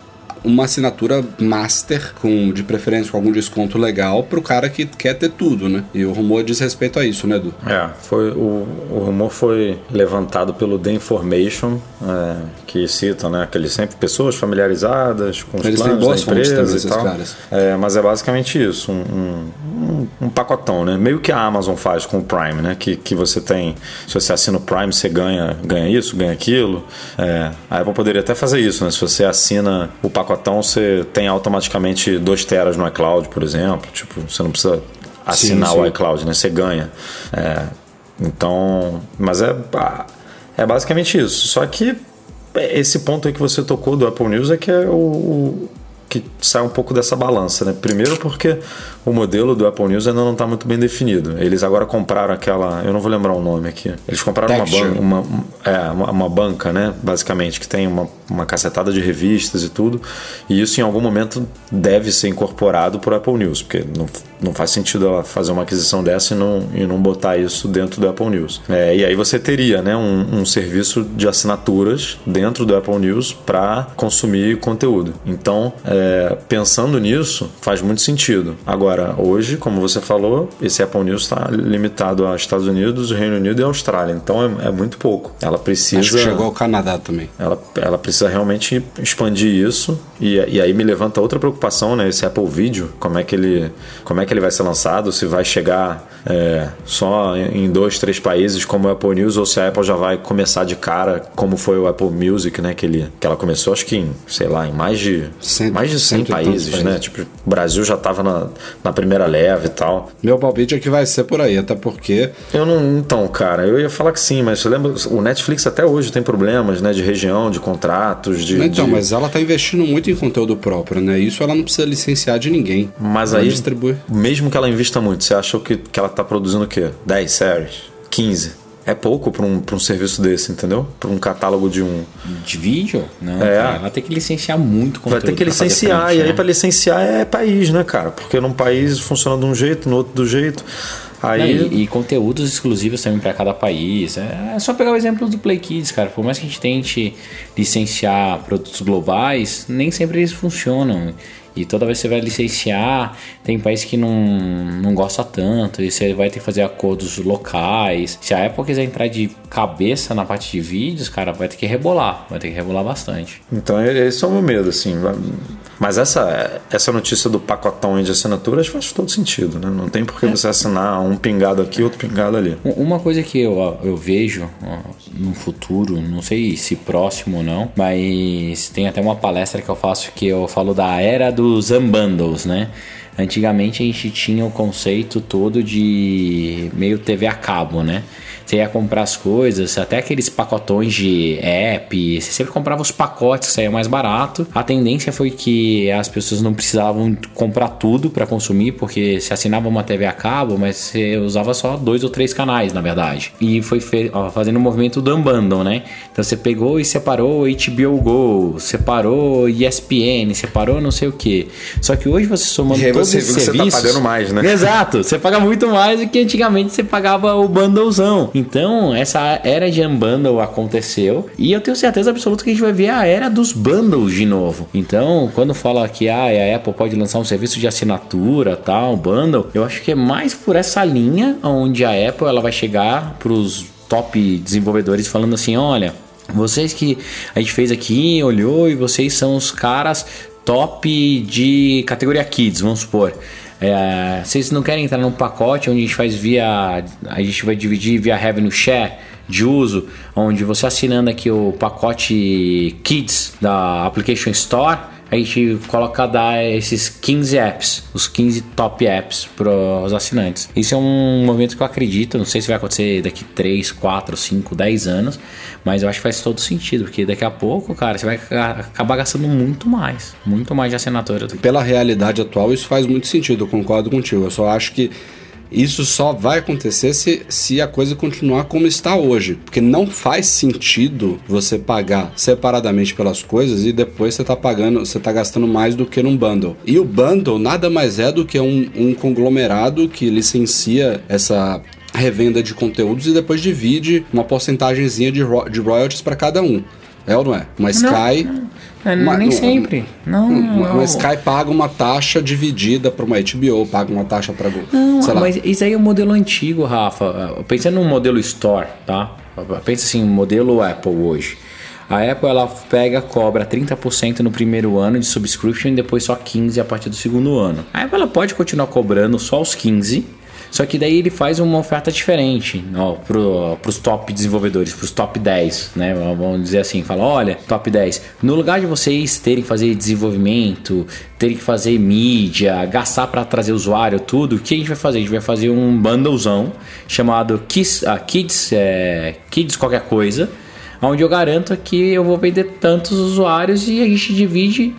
uma assinatura master, com de preferência com algum desconto legal, pro cara que quer ter tudo, né? E o rumor diz respeito a isso, né, Edu? É, foi, o, o rumor foi levantado pelo The Information, é, que cita, né, aqueles sempre pessoas familiarizadas com os Eles planos da empresa e tal. Caras. É, mas é basicamente isso, um, um, um, pacotão, né? Meio que a Amazon faz com o Prime, né? Que, que você tem, se você assina o Prime, você ganha, ganha isso, ganha aquilo. É, a Apple poderia até fazer isso, né? Se você assina o pacotão você tem automaticamente 2 teras no iCloud, por exemplo. Tipo, você não precisa assinar sim, sim. o iCloud, né? Você ganha. É, então, mas é, é basicamente isso. Só que esse ponto aí que você tocou do Apple News é que é o, o que sai um pouco dessa balança, né? Primeiro porque o modelo do Apple News ainda não está muito bem definido. Eles agora compraram aquela, eu não vou lembrar o nome aqui. Eles compraram uma banca, uma, é, uma, uma, banca, né? Basicamente que tem uma, uma cacetada de revistas e tudo. E isso em algum momento deve ser incorporado para o Apple News, porque não, não faz sentido ela fazer uma aquisição dessa e não, e não botar isso dentro do Apple News. É, e aí você teria, né? Um, um serviço de assinaturas dentro do Apple News para consumir conteúdo. Então, é, pensando nisso, faz muito sentido. Agora Hoje, como você falou, esse Apple News está limitado aos Estados Unidos, Reino Unido e Austrália. Então é, é, muito pouco. Ela precisa. Acho que chegou ao Canadá também. Ela, ela precisa realmente expandir isso. E, e aí me levanta outra preocupação, né? Esse Apple Video, como é que ele, como é que ele vai ser lançado? Se vai chegar é, só em dois, três países como o Apple News ou se a Apple já vai começar de cara, como foi o Apple Music, né? Que, ele, que ela começou, acho que em, sei lá, em mais de, cento, mais de 100 países, países, né? Tipo, o Brasil já estava na, na primeira leva e tal. Meu palpite é que vai ser por aí, até porque. Eu não. Então, cara, eu ia falar que sim, mas você lembra. O Netflix até hoje tem problemas, né? De região, de contratos, de. Então, de... mas ela tá investindo muito em conteúdo próprio, né? Isso ela não precisa licenciar de ninguém. Mas ela aí. Distribui. Mesmo que ela invista muito, você acha que, que ela tá produzindo o quê? 10 séries? 15? É pouco para um, um serviço desse, entendeu? Para um catálogo de um. De vídeo? Não, é. Cara, ela tem que licenciar muito conteúdo. Vai ter que licenciar, e aí né? para licenciar é país, né, cara? Porque num país funciona de um jeito, no outro do jeito. Aí... Não, e, e, conteúdos exclusivos também para cada país. É, é, só pegar o exemplo do Play Kids, cara. Por mais que a gente tente licenciar produtos globais, nem sempre eles funcionam. E toda vez que você vai licenciar, tem país que não, não gosta tanto, e você vai ter que fazer acordos locais. Se a Apple quiser entrar de cabeça na parte de vídeos, cara, vai ter que rebolar, vai ter que rebolar bastante. Então, esse é o meu medo, assim. Mas essa, essa notícia do pacotão de assinaturas faz todo sentido, né? Não tem por que é. você assinar um pingado aqui, outro pingado ali. Uma coisa que eu, eu vejo ó, no futuro, não sei se próximo ou não, mas tem até uma palestra que eu faço que eu falo da era dos unbundles, né? Antigamente a gente tinha o conceito todo de meio TV a cabo, né? Você ia comprar as coisas, até aqueles pacotões de app, você sempre comprava os pacotes que saía mais barato. A tendência foi que as pessoas não precisavam comprar tudo para consumir, porque se assinava uma TV a cabo, mas você usava só dois ou três canais, na verdade. E foi ó, fazendo o um movimento do unbundle, né? Então você pegou e separou HBO Go, separou ESPN, separou não sei o que. Só que hoje você somando e aí todos você esses viu serviços... Que você tá pagando mais, né? Exato, você paga muito mais do que antigamente você pagava o bundlezão. Então, essa era de unbundle aconteceu e eu tenho certeza absoluta que a gente vai ver a era dos bundles de novo. Então, quando fala que ah, a Apple pode lançar um serviço de assinatura, tal, bundle, eu acho que é mais por essa linha onde a Apple ela vai chegar para os top desenvolvedores falando assim, olha, vocês que a gente fez aqui, olhou e vocês são os caras top de categoria Kids, vamos supor. É, vocês não querem entrar num pacote onde a gente faz via. A gente vai dividir via revenue share de uso, onde você assinando aqui o pacote Kids da Application Store a gente coloca dar esses 15 apps, os 15 top apps para os assinantes. Isso é um movimento que eu acredito, não sei se vai acontecer daqui 3, 4, 5, 10 anos, mas eu acho que faz todo sentido, porque daqui a pouco, cara, você vai acabar gastando muito mais, muito mais de assinatura. Pela realidade atual, isso faz muito sentido, eu concordo contigo. Eu só acho que isso só vai acontecer se, se a coisa continuar como está hoje. Porque não faz sentido você pagar separadamente pelas coisas e depois você está pagando, você está gastando mais do que num bundle. E o bundle nada mais é do que um, um conglomerado que licencia essa revenda de conteúdos e depois divide uma porcentagemzinha de, ro de royalties para cada um. É ou não é? Uma Sky. Não, não. Uma, nem sempre. Não, uma, uma, Sky paga uma taxa dividida para uma HBO, paga uma taxa para Não, sei mas lá. isso aí é o um modelo antigo, Rafa. Pensando no modelo Store, tá? Pensa assim, modelo Apple hoje. A Apple ela pega, cobra 30% no primeiro ano de subscription e depois só 15% a partir do segundo ano. A Apple ela pode continuar cobrando só os 15%, só que daí ele faz uma oferta diferente para os top desenvolvedores, para os top 10, né? Vamos dizer assim, fala, olha, top 10. No lugar de vocês terem que fazer desenvolvimento, terem que fazer mídia, gastar para trazer usuário, tudo, o que a gente vai fazer? A gente vai fazer um bundlezão chamado Kids, uh, Kids, é, Kids qualquer coisa, onde eu garanto que eu vou vender tantos usuários e a gente divide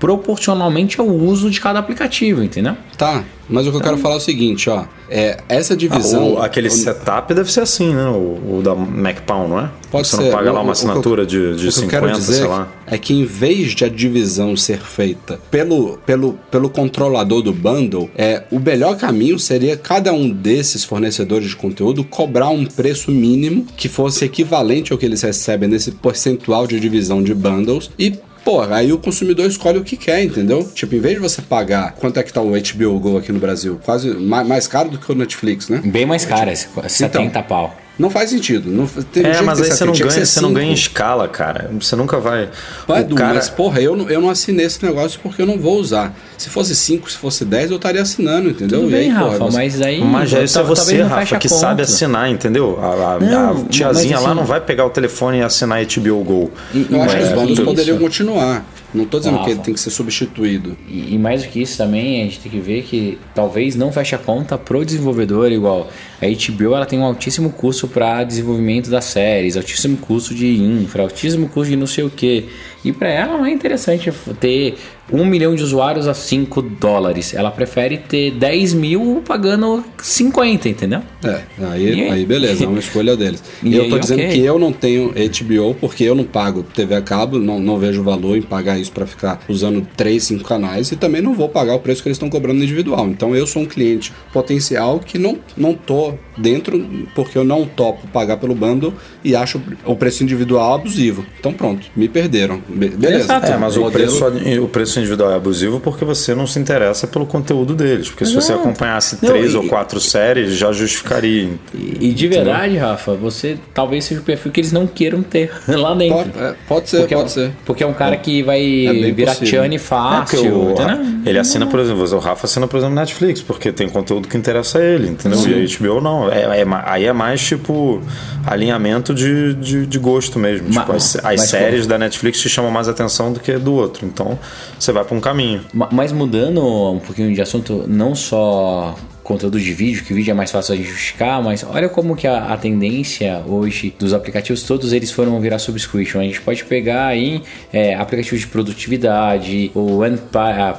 proporcionalmente ao uso de cada aplicativo, entendeu? Tá, mas o que eu quero falar é o seguinte, ó. É, essa divisão. Ah, o, aquele o, setup deve ser assim, né? O, o da MacPound, não é? Pode Você ser. não paga lá uma assinatura de, de o 50, eu quero dizer sei lá. É que em vez de a divisão ser feita pelo, pelo, pelo controlador do bundle, é, o melhor caminho seria cada um desses fornecedores de conteúdo cobrar um preço mínimo que fosse equivalente ao que eles recebem nesse percentual de divisão de bundles e Pô, aí o consumidor escolhe o que quer, entendeu? Tipo, em vez de você pagar, quanto é que tá o HBO Go aqui no Brasil? Quase mais, caro do que o Netflix, né? Bem mais caro, 70 então, pau. Não faz sentido. Não, tem é, mas aí você não, ganha, você não ganha escala, cara. Você nunca vai. Vai, o cara... Mas, porra, eu não, eu não assinei esse negócio porque eu não vou usar. Se fosse 5, se fosse 10, eu estaria assinando, entendeu? Tudo e bem, aí, Rafa, porra, mas aí. Mas é isso é você, Rafa, que sabe assinar, entendeu? A, a, não, a tiazinha assim, lá não vai pegar o telefone e assinar HBO Go. Eu acho que os bandos poderiam continuar. Não estou dizendo que ele tem que ser substituído. E, e, mais do que isso também, a gente tem que ver que talvez não feche a conta pro desenvolvedor igual. A HBO ela tem um altíssimo custo para desenvolvimento das séries, altíssimo custo de infra, altíssimo custo de não sei o que. E para ela não é interessante ter um milhão de usuários a 5 dólares. Ela prefere ter 10 mil pagando 50, entendeu? É, aí, aí beleza, é uma <laughs> escolha deles. E eu tô aí, dizendo okay. que eu não tenho HBO porque eu não pago TV a cabo, não, não vejo valor em pagar isso para ficar usando 3, 5 canais e também não vou pagar o preço que eles estão cobrando individual. Então eu sou um cliente potencial que não, não tô dentro porque eu não topo pagar pelo bando e acho o preço individual abusivo. Então pronto, me perderam. Be beleza. É, mas o, modelo... preço, o preço individual é abusivo porque você não se interessa pelo conteúdo deles. Porque se você acompanhasse não, três e, ou quatro séries, já justificaria. E, e de verdade, Rafa, você talvez seja o perfil que eles não queiram ter <laughs> lá dentro. Pode, é, pode ser, porque pode é, ser. Porque é um cara que vai é virar Tiane fácil. É o, ele assina, por exemplo, o Rafa assina, por exemplo, Netflix, porque tem conteúdo que interessa a ele, entendeu? Sim. E a HBO não. É, é, aí é mais tipo alinhamento de, de, de gosto mesmo. Tipo, as, as séries da Netflix te chamam mais atenção do que do outro. Então você vai para um caminho. Mas mudando um pouquinho de assunto, não só conteúdo de vídeo, que vídeo é mais fácil de justificar, mas olha como que a, a, tendência hoje dos aplicativos, todos eles foram virar subscription. A gente pode pegar aí é, aplicativos de produtividade, o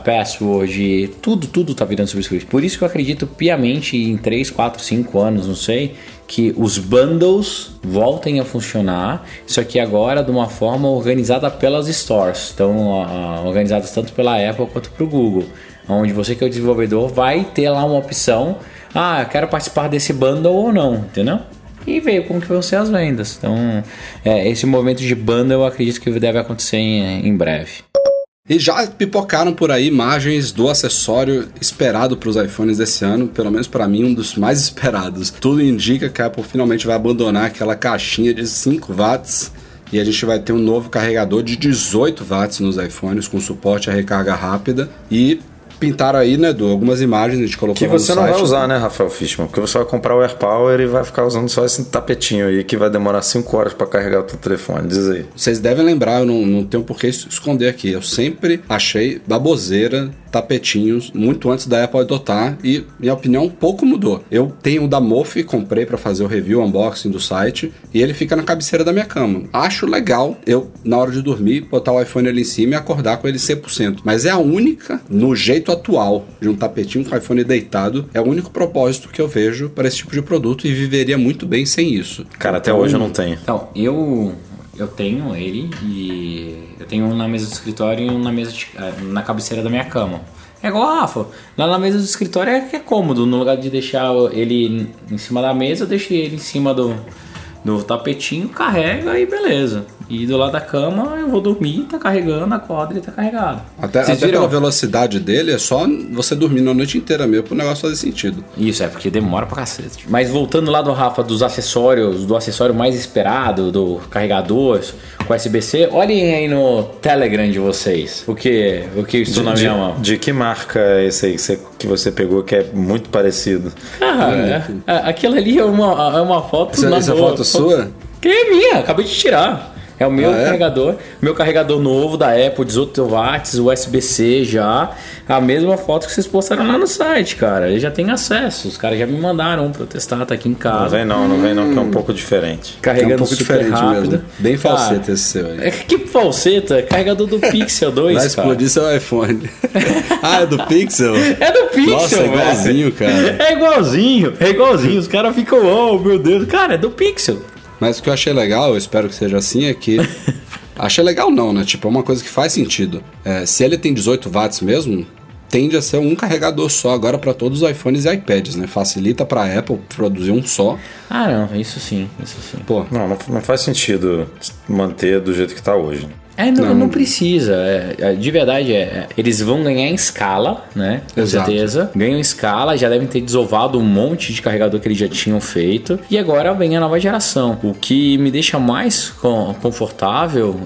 Password, tudo, tudo tá virando subscription. Por isso que eu acredito piamente em 3, 4, 5 anos, não sei, que os bundles voltem a funcionar, isso aqui agora de uma forma organizada pelas stores, então organizadas tanto pela Apple quanto para o Google, onde você que é o desenvolvedor vai ter lá uma opção, ah, quero participar desse bundle ou não, entendeu? E ver como que vão ser as vendas. Então, é, esse movimento de bundle eu acredito que deve acontecer em, em breve. E já pipocaram por aí imagens do acessório esperado para os iPhones desse ano, pelo menos para mim, um dos mais <laughs> esperados. Tudo indica que a Apple finalmente vai abandonar aquela caixinha de 5 watts E a gente vai ter um novo carregador de 18 watts nos iPhones, com suporte à recarga rápida. E pintaram aí, né, Edu, algumas imagens, a gente colocou Que você não site. vai usar, né, Rafael Fishman? Porque você vai comprar o AirPower e vai ficar usando só esse tapetinho aí que vai demorar 5 horas pra carregar o teu telefone. Diz aí. Vocês devem lembrar, eu não, não tenho por que es- esconder aqui. Eu sempre achei baboseira tapetinhos muito antes da Apple adotar e minha opinião pouco mudou. Eu tenho o da Mofi, comprei para fazer o review, unboxing do site e ele fica na cabeceira da minha cama. Acho legal eu, na hora de dormir, botar o iPhone ali em cima e acordar com ele 100%. Mas é a única, no jeito atual de um tapetinho com o iPhone deitado, é o único propósito que eu vejo para esse tipo de produto e viveria muito bem sem isso. Cara, até Então, hoje eu não tenho. Então, eu eu tenho ele e eu tenho um na mesa do escritório e um na mesa de- eh, na cabeceira da minha cama. É igual a Rafa. Lá na mesa do escritório é que é cômodo. No lugar de deixar ele em cima da mesa, eu deixei ele em cima do, do tapetinho, carrega e beleza. E do lado da cama eu vou dormir, tá carregando, acorda e ele tá carregado. Até, Vocês até viram? pela velocidade dele, é só você dormir a noite inteira mesmo pro negócio fazer sentido. Isso, é porque demora pra cacete. Mas voltando lá do Rafa, dos acessórios, do acessório mais esperado, do carregador com USB-C, olhem aí no Telegram de vocês. O que, o que eu estou na de, minha mão. de que marca é esse aí que você, que você pegou que é muito parecido? Cara, é, aquilo ali é uma, é uma foto Essa, na essa boa. foto sua? Que é minha, acabei de tirar. É o meu Ah, é? carregador, meu carregador novo da Apple, 18 watts, USB-C já. A mesma foto que vocês postaram lá no site, cara. Ele já tem acesso. Os caras já me mandaram um pra eu testar, tá aqui em Não casa. vem não, não vem não, que é um pouco diferente. É Carregando um pouco super diferente rápido. mesmo. Bem Cara, falseta esse seu aí. É que falseta, é carregador do <laughs> Pixel 2, Vai explodir seu iPhone. <laughs> ah, é do Pixel? É do Pixel, Nossa, é velho. igualzinho, cara. É igualzinho, é igualzinho. Os caras ficam, oh meu Deus. Cara, é do Pixel. Mas o que eu achei legal, eu espero que seja assim, é que. <laughs> achei legal não, né? Tipo, é uma coisa que faz sentido. É, se ele tem 18 watts mesmo, tende a ser um carregador só agora para todos os iPhones e iPads, né? Facilita para a Apple produzir um só. Ah, não, isso sim, isso sim. Pô, Não, não, não faz sentido manter do jeito que tá hoje. É, não, Não. não precisa. É, é, de verdade, é, é, eles vão ganhar em escala, né? Com Exato. certeza. Ganham em escala, já devem ter desovado um monte de carregador que eles já tinham feito. E agora vem a nova geração. O que me deixa mais con- confortável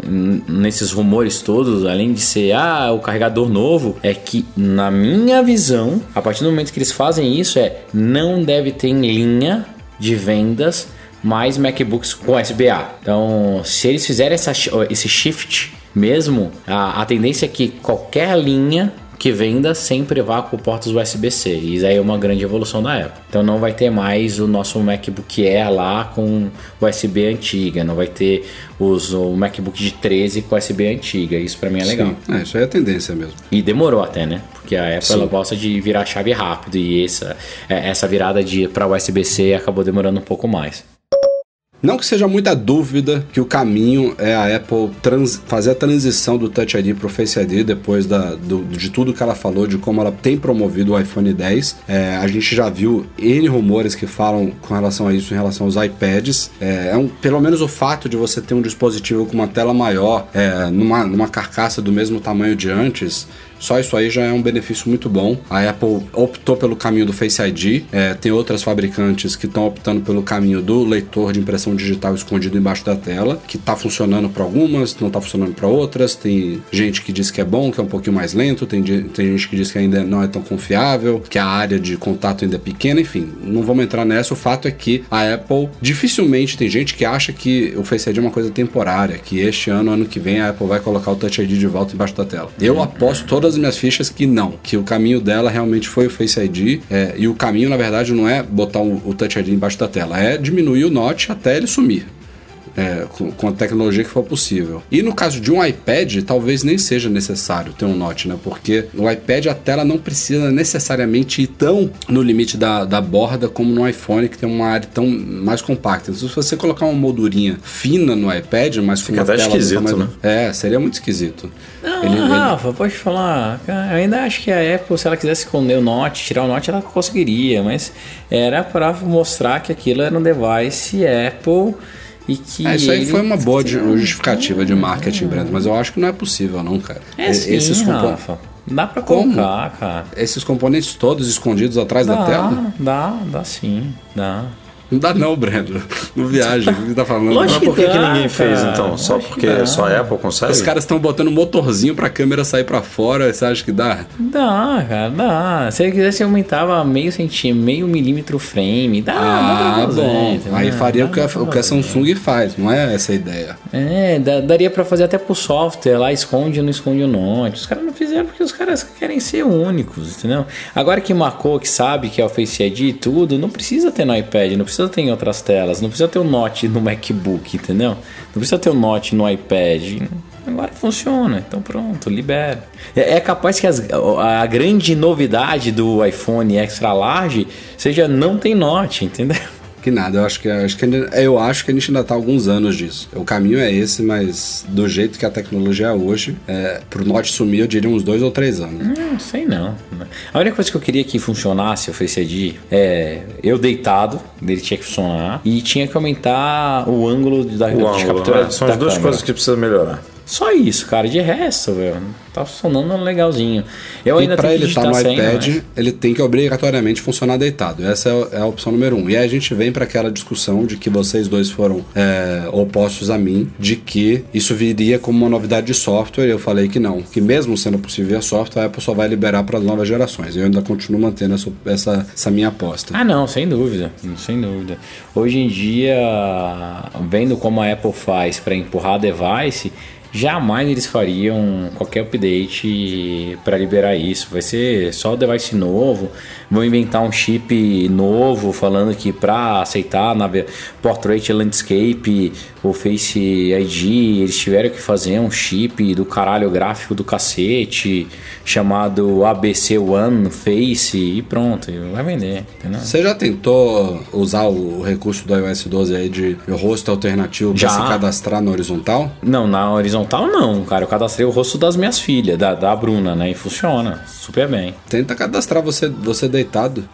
nesses rumores todos, além de ser ah, o carregador novo, é que, na minha visão, a partir do momento que eles fazem isso, é não deve ter em linha de vendas mais MacBooks com SBA. Então, se eles fizerem essa, esse shift mesmo, a, a tendência é que qualquer linha que venda sempre vá com portas USB-C. E isso aí é uma grande evolução da Apple. Então não vai ter mais o nosso MacBook Air lá com USB antiga, não vai ter os, o MacBook de 13 com USB antiga. Isso pra mim é legal. sim. É, isso aí é a tendência mesmo. E demorou até, né? Porque a Apple Sim. ela gosta de virar a chave rápido e essa, é, essa virada de para USB-C acabou demorando um pouco mais. Não que seja muita dúvida que o caminho é a Apple trans- fazer a transição do Touch ID para o Face ID depois da, do- de tudo que ela falou, de como ela tem promovido o iPhone 10. É, a gente já viu N rumores que falam com relação a isso, em relação aos iPads. É, é um, pelo menos o fato de você ter um dispositivo com uma tela maior, é, numa, numa carcaça do mesmo tamanho de antes, só isso aí já é um benefício muito bom. A Apple optou pelo caminho do Face ID. é, tem outras fabricantes que estão optando pelo caminho do leitor de impressão digital escondido embaixo da tela, que está funcionando para algumas, não está funcionando para outras. Tem gente que diz que é bom, que é um pouquinho mais lento. Tem, tem gente que diz que ainda não é tão confiável, que a área de contato ainda é pequena. Enfim, não vamos entrar nessa. O fato é que a Apple dificilmente tem gente que acha que o Face ID é uma coisa temporária, que este ano, ano que vem, a Apple vai colocar o Touch ID de volta embaixo da tela. Eu aposto todas as minhas fichas que não, que o caminho dela realmente foi o Face ID, é, e o caminho, na verdade, não é botar o, o Touch ID embaixo da tela, é diminuir o notch até ele sumir. É, com, com a tecnologia que for possível. E no caso de um iPad, talvez nem seja necessário ter um Note, né? Porque no iPad a tela não precisa necessariamente ir tão no limite da, da borda como no iPhone, que tem uma área tão mais compacta. Então, se você colocar uma moldurinha fina no iPad, mas com Fica uma até tela esquisito, tamanho- né? É, seria muito esquisito. Não, Ele- ele- Rafa, pode falar. Eu ainda acho que a Apple, se ela quisesse esconder o Note, tirar o Note, ela conseguiria, mas era para mostrar que aquilo era um device Apple e que. É, isso aí foi uma boa justificativa de marketing, Brando, mas eu acho que não é possível, não, cara. É sim, esses, Rafa. Dá pra Como? colocar, cara. esses componentes todos escondidos atrás da Dá, tela? dá, dá sim, dá. Não dá não, Breno. Não viaja. O que tá falando? Lógico Mas por que, que dá, ninguém fez então? Só Lógico porque que dá. só a Apple consegue? Os caras estão botando motorzinho pra câmera sair pra fora. Você acha que dá? Dá, cara, dá. Se ele quisesse, aumentava meio centímetro, meio milímetro o frame. Dá, dá Ah, fazer, bom. entendeu? Aí faria Dá o que, a, o que a. Samsung faz. Não é essa a ideia. É, dá- daria pra fazer até pro software lá, esconde ou não esconde o note. Os caras não fizeram porque os caras querem ser únicos, entendeu? Agora que marcou, que sabe que é o Face ID e tudo, não precisa ter no iPad, não precisa ter em outras telas, não precisa ter o note no MacBook, entendeu? Não precisa ter o note no iPad. Agora funciona, então pronto, libera. É, é capaz que as- a grande novidade do iPhone Extra Large seja não tem note, entendeu? Que nada, eu acho que, acho que ainda- eu acho que a gente ainda tá há alguns anos disso. O caminho é esse, mas do jeito que a tecnologia é hoje, é, pro Note sumir, eu diria uns dois ou três anos. Não sei não. A única coisa que eu queria que funcionasse o Face ID é eu deitado, ele tinha que funcionar, e tinha que aumentar o ângulo da, O de ângulo, captura né? São da as duas câmera. coisas que precisa melhorar. Só isso, cara. De resto, velho, tá funcionando legalzinho. Eu E ainda pra ele estar no digitar senha, iPad, mas- ele tem que obrigatoriamente funcionar deitado. Essa é a- é a opção número um. E aí a gente vem para aquela discussão de que vocês dois foram é, opostos a mim, de que isso viria como uma novidade de software. E eu falei que não, que mesmo sendo possível via software, a Apple só vai liberar para as novas gerações. Eu ainda continuo mantendo essa, essa, essa minha aposta. Ah, não, sem dúvida, sem dúvida. Hoje em dia, vendo como a Apple faz para empurrar device, jamais eles fariam qualquer update para liberar isso. Vai ser só o device novo. Vão inventar um chip novo falando que para aceitar na Portrait Landscape, o Face ID, eles tiveram que fazer um chip do caralho gráfico do cacete chamado ABC One Face e pronto, vai vender, entendeu? Você já tentou usar o recurso do iOS 12 aí de rosto alternativo para se cadastrar no horizontal? Não, na horizontal não, cara. Eu cadastrei o rosto das minhas filhas, da, da Bruna, né? E funciona super bem. <laughs> Tenta cadastrar você, você deitado.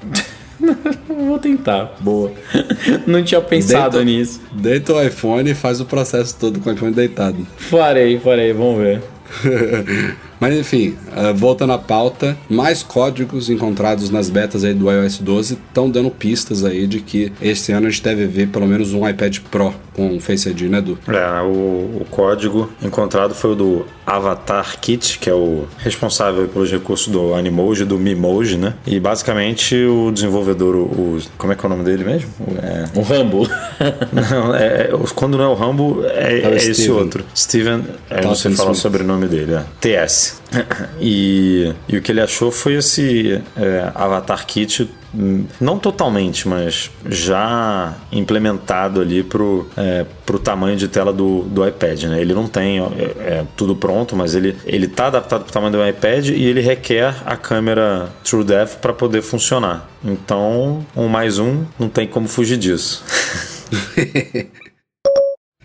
Vou tentar, boa. <laughs> Não tinha pensado Deita- nisso. Deita o iPhone e faz o processo todo com o iPhone deitado. Farei, farei, vamos ver. <laughs> Mas enfim, eh, voltando à pauta, mais códigos encontrados nas betas aí do iOS 12 estão dando pistas aí de que esse ano a gente deve ver pelo menos um iPad Pro com Face ID, né, Edu? É, o, o código encontrado foi o do Avatar Kit, que é o responsável pelos recursos do Animoji, do Mimoji, né? E basicamente o desenvolvedor, o, o- como é que é o nome dele mesmo? O- É, Um Rambo. <laughs> não, é, é- quando não é o Rambo, é, É o é esse outro. Steven, eu não sei falar o sobrenome dele, é TS. <coughs> E, e o que ele achou foi esse é, Avatar Kit, hum, não totalmente, mas já implementado ali pro, é, pro tamanho de tela do, do iPad, né? Ele não tem é, é tudo pronto, mas ele, ele tá adaptado pro tamanho do iPad e ele requer a câmera TrueDepth para poder funcionar. Então, um mais um, não tem como fugir disso. <laughs>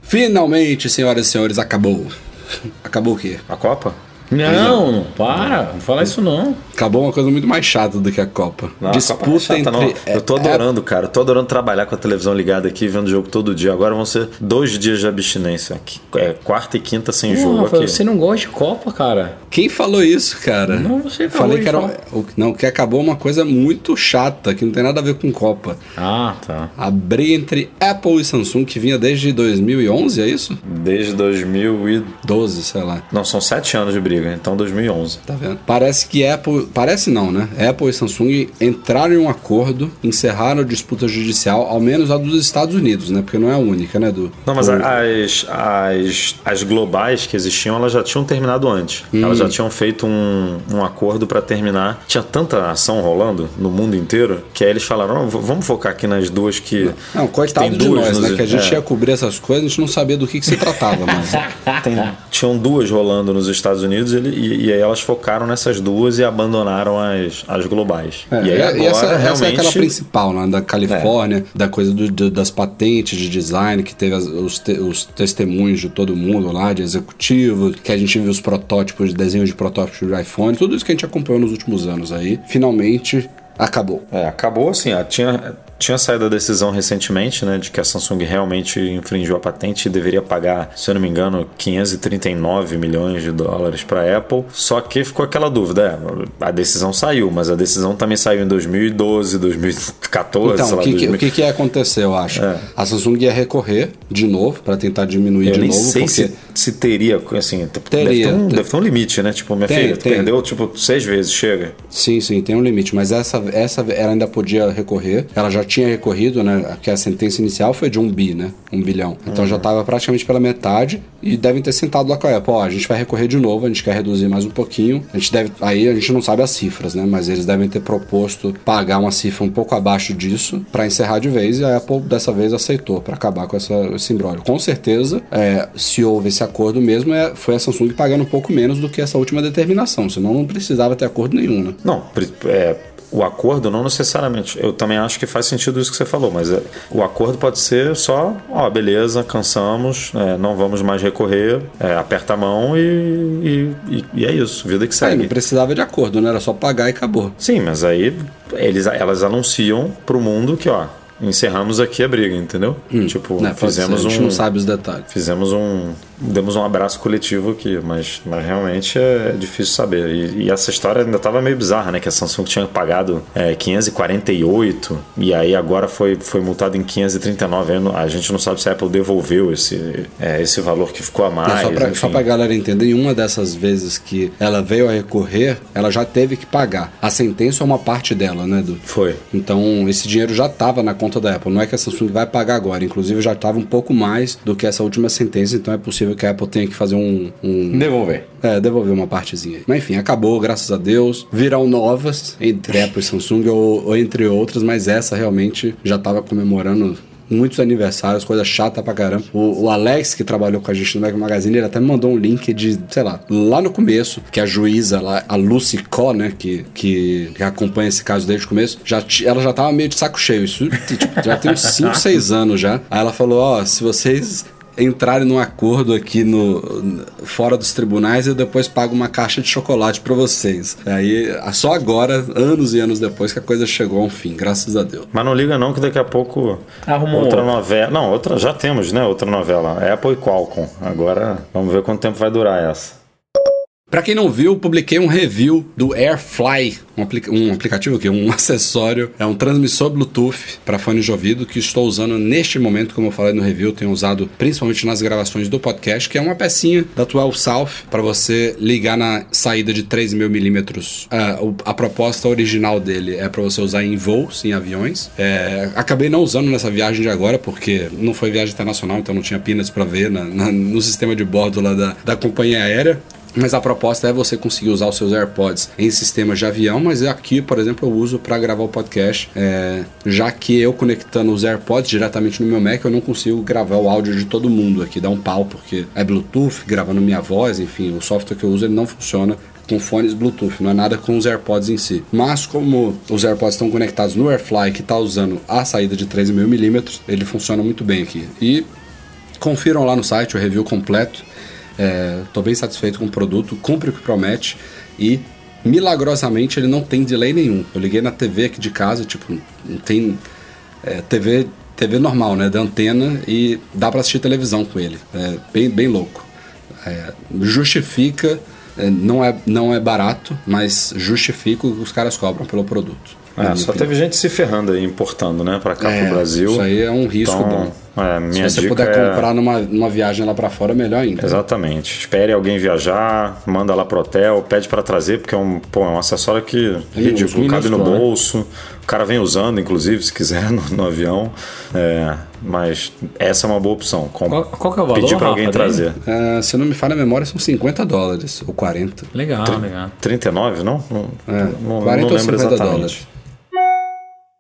Finalmente, senhoras e senhores, acabou. Acabou o quê? A Copa? Não, não para, não fala isso não. Acabou uma coisa muito mais chata do que a Copa. Não, a Copa é chata, não. Eu tô adorando, cara. Eu tô adorando trabalhar com a televisão ligada aqui, vendo o jogo todo dia. Agora vão ser dois dias de abstinência. aqui. É quarta e quinta sem Pô, jogo Rafael, aqui. você não gosta de Copa, cara? Quem falou isso, cara? Não, você falou Falei que era. falar. o- Não, que acabou uma coisa muito chata, que não tem nada a ver com Copa. Ah, tá. A briga entre Apple e Samsung, que vinha desde 2011, é isso? Desde 2000 e... 12, sei lá. Não, são sete anos de briga, então 2011. Tá vendo? Parece que Apple. Parece não, né? Apple e Samsung entraram em um acordo, encerraram a disputa judicial, ao menos a dos Estados Unidos, né? Porque não é a única, né? Não, mas O- as, as, as globais que existiam, elas já tinham terminado antes. Elas já tinham feito um, um acordo para terminar. Tinha tanta ação rolando no mundo inteiro que aí eles falaram: "Não, vamos focar aqui nas duas que. Não, coitado tem de duas nós, nos- né? Que a gente é. ia cobrir essas coisas, a gente não sabia do que, que se tratava, mas. <laughs> Tem- tinham duas rolando nos Estados Unidos ele- e, e aí elas focaram nessas duas e abandonaram as, as globais. É, e aí agora essa, essa é realmente. aquela principal, né? Da Califórnia, da coisa do- do- das patentes de design, que teve as- os, te- os testemunhos de todo mundo lá, de executivo, que a gente viu os protótipos, desenhos de protótipos de iPhone, tudo isso que a gente acompanhou nos últimos anos aí, finalmente acabou. É, acabou assim, ó, tinha tinha saído a decisão recentemente, né, de que a Samsung realmente infringiu a patente e deveria pagar, se eu não me engano, 539 milhões de dólares para a Apple. Só que ficou aquela dúvida, é, a decisão saiu, mas a decisão também saiu em 2012, 2014, Então, sei o lá, que, que- 2000. o que, que ia acontecer, eu acho? É. A Samsung ia recorrer de novo para tentar diminuir Eu de nem novo, sei porque se, se teria, assim, Teria. Deve, ter um, deve ter um limite, né? Tipo, minha Tem, filha, tu tem. perdeu, tipo, seis vezes, chega. Sim, sim, tem um limite, mas essa, essa ela ainda podia recorrer. Ela já tinha recorrido, né? Que a sentença inicial foi de um bi, né? Um bilhão. Então já estava praticamente pela metade e devem ter sentado lá com a Apple. Ó, a gente vai recorrer de novo, a gente quer reduzir mais um pouquinho. A gente deve. Aí a gente não sabe as cifras, né? Mas eles devem ter proposto pagar uma cifra um pouco abaixo disso para encerrar de vez e a Apple dessa vez aceitou para acabar com essa, esse imbróglio. Com certeza, é, se houve esse acordo mesmo, é, foi a Samsung pagando um pouco menos do que essa última determinação, senão não precisava ter acordo nenhum, né? Não, é, o acordo não necessariamente. Eu também acho que faz sentido isso que você falou, mas é, o acordo pode ser só, ó, beleza, cansamos, é, não vamos mais recorrer, é, aperta a mão e, e, e- é isso, vida que Aí segue. não precisava de acordo, né? Era só pagar e acabou. Sim, mas aí eles, elas anunciam pro mundo que, ó, encerramos aqui a briga, entendeu? Tipo, Né, fizemos ser, a gente um. não sabe os detalhes. Fizemos um. Demos um abraço coletivo aqui, mas, mas realmente é difícil saber. E, e essa história ainda estava meio bizarra, né? Que a Samsung tinha pagado é, 548 e aí agora foi, foi multado em 539. Aí não- A gente não sabe se a Apple devolveu esse, é, esse valor que ficou a mais. É, só, só pra galera entender, em uma dessas vezes que ela veio a recorrer, ela já teve que pagar. A sentença é uma parte dela, né, Du? Foi. Então, esse dinheiro já estava na conta da Apple. Não é que a Samsung vai pagar agora. Inclusive, já estava um pouco mais do que essa última sentença. Então, é possível que a Apple tenha que fazer um. um Devolver. é, devolver uma partezinha aí. Mas, enfim, acabou, graças a Deus. Virão novas, entre Apple e Samsung, ou, ou entre outras. Mas essa realmente já estava comemorando. Muitos aniversários, coisa chata pra caramba. O, o Alex, que trabalhou com a gente no Mac Magazine, ele até me mandou um link de, sei lá, lá no começo, que a juíza lá, a Lucy Có, né, que, que, que acompanha esse caso desde o começo, já, ela já tava meio de saco cheio. Isso tipo, já tem uns 5, 6 anos já. Aí ela falou: Ó, se vocês entrarem num acordo aqui no fora dos tribunais eu depois pago uma caixa de chocolate pra vocês. Aí só agora, anos e anos depois que a coisa chegou a um fim, graças a Deus. Mas não liga não que daqui a pouco Arrumou outra outra. novela. Não, outra já temos, né? Outra novela. Apple e Qualcomm. Agora vamos ver quanto tempo vai durar essa. Pra quem não viu, publiquei um review do AirFly, um, aplica- um aplicativo que um <laughs> acessório, é um transmissor Bluetooth para fone de ouvido que estou usando neste momento, como eu falei no review, tenho usado principalmente nas gravações do podcast, que é uma pecinha da 12 South para você ligar na saída de 3 mil milímetros. Ah, a proposta original dele é para você usar em voos, em aviões. É, acabei não usando nessa viagem de agora porque não foi viagem internacional, então não tinha pinas para ver na- na- no sistema de bordo lá da, da companhia aérea. Mas a proposta é você conseguir usar os seus AirPods em sistemas de avião, mas aqui, por exemplo, eu uso para gravar o podcast, é, já que eu conectando os AirPods diretamente no meu Mac, eu não consigo gravar o áudio de todo mundo aqui, dá um pau, porque é Bluetooth, gravando minha voz, enfim, o software que eu uso ele não funciona com fones Bluetooth, não é nada com os AirPods em si. Mas como os AirPods estão conectados no AirFly, que está usando a saída de 13mm, ele funciona muito bem aqui. E Confiram lá no site o review completo. Estou bem satisfeito com o produto, cumpre o que promete e milagrosamente ele não tem delay nenhum. Eu liguei na TV aqui de casa, tipo, não tem é, TV, TV normal, né, da antena e dá para assistir televisão com ele. É bem, bem louco. É, justifica, é, não, é, não é barato, mas justifica o que os caras cobram pelo produto. É, só teve gente se ferrando aí, importando, né, pra cá É, pro Brasil. Isso aí é um risco Então, bom. é, Se minha você dica puder é- comprar numa, numa viagem lá pra fora, melhor ainda. Exatamente. Espere alguém viajar, manda lá pro hotel, pede pra trazer, porque é um, pô, é um acessório que É ridículo, cabe no né? bolso. O cara vem usando, inclusive, se quiser, <laughs> no, no avião. É, mas essa é uma boa opção. Com- Qual- qual que é o valor, Pedir pra alguém Rafa, trazer. Ah, se eu não me falha a memória, são 50 dólares, ou 40. Legal, legal. 39, não? Não, É, não, 40 não ou lembro 50 exatamente. dólares.